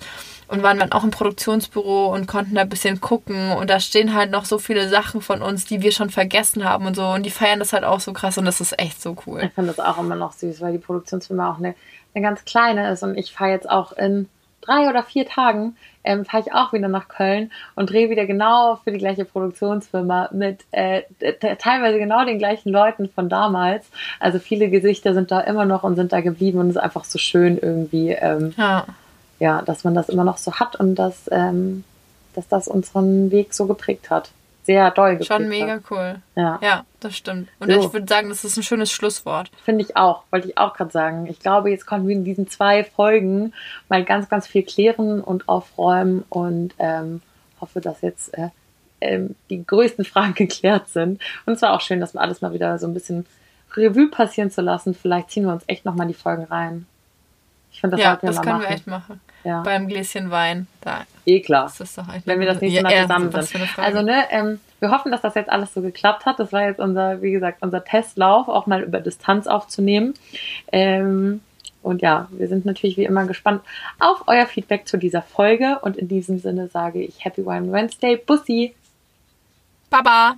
Und waren dann auch im Produktionsbüro und konnten da ein bisschen gucken. Und da stehen halt noch so viele Sachen von uns, die wir schon vergessen haben und so. Und die feiern das halt auch so krass und das ist echt so cool. Ich finde das auch immer noch süß, weil die Produktionsfirma auch eine, eine ganz kleine ist. Und ich fahre jetzt auch in drei oder vier Tagen, ähm, fahre ich auch wieder nach Köln und drehe wieder genau für die gleiche Produktionsfirma mit äh, teilweise genau den gleichen Leuten von damals. Also viele Gesichter sind da immer noch und sind da geblieben und es ist einfach so schön irgendwie, ähm, Ja. ja, dass man das immer noch so hat und dass, ähm, dass das unseren Weg so geprägt hat. Sehr doll geprägt Schon mega hat. cool. Ja. Ja, das stimmt. Und So. ich würde sagen, das ist ein schönes Schlusswort. Finde ich auch, wollte ich auch gerade sagen. Ich glaube, jetzt konnten wir in diesen zwei Folgen mal ganz, ganz viel klären und aufräumen und ähm, hoffe, dass jetzt äh, ähm, die größten Fragen geklärt sind. Und es war auch schön, das alles mal wieder so ein bisschen Revue passieren zu lassen. Vielleicht ziehen wir uns echt nochmal die Folgen rein. Finde, das ja, das können machen. wir echt machen. ja. Beim Gläschen Wein. Da eh klar. ist das doch eigentlich wenn wir das nächste Mal Ja, zusammen sind. Also, ne, ähm, wir hoffen, dass das jetzt alles so geklappt hat. Das war jetzt unser, wie gesagt, unser Testlauf, auch mal über Distanz aufzunehmen. Ähm, und ja, wir sind natürlich wie immer gespannt auf euer Feedback zu dieser Folge. Und in diesem Sinne sage ich Happy Wine Wednesday. Bussi! Baba!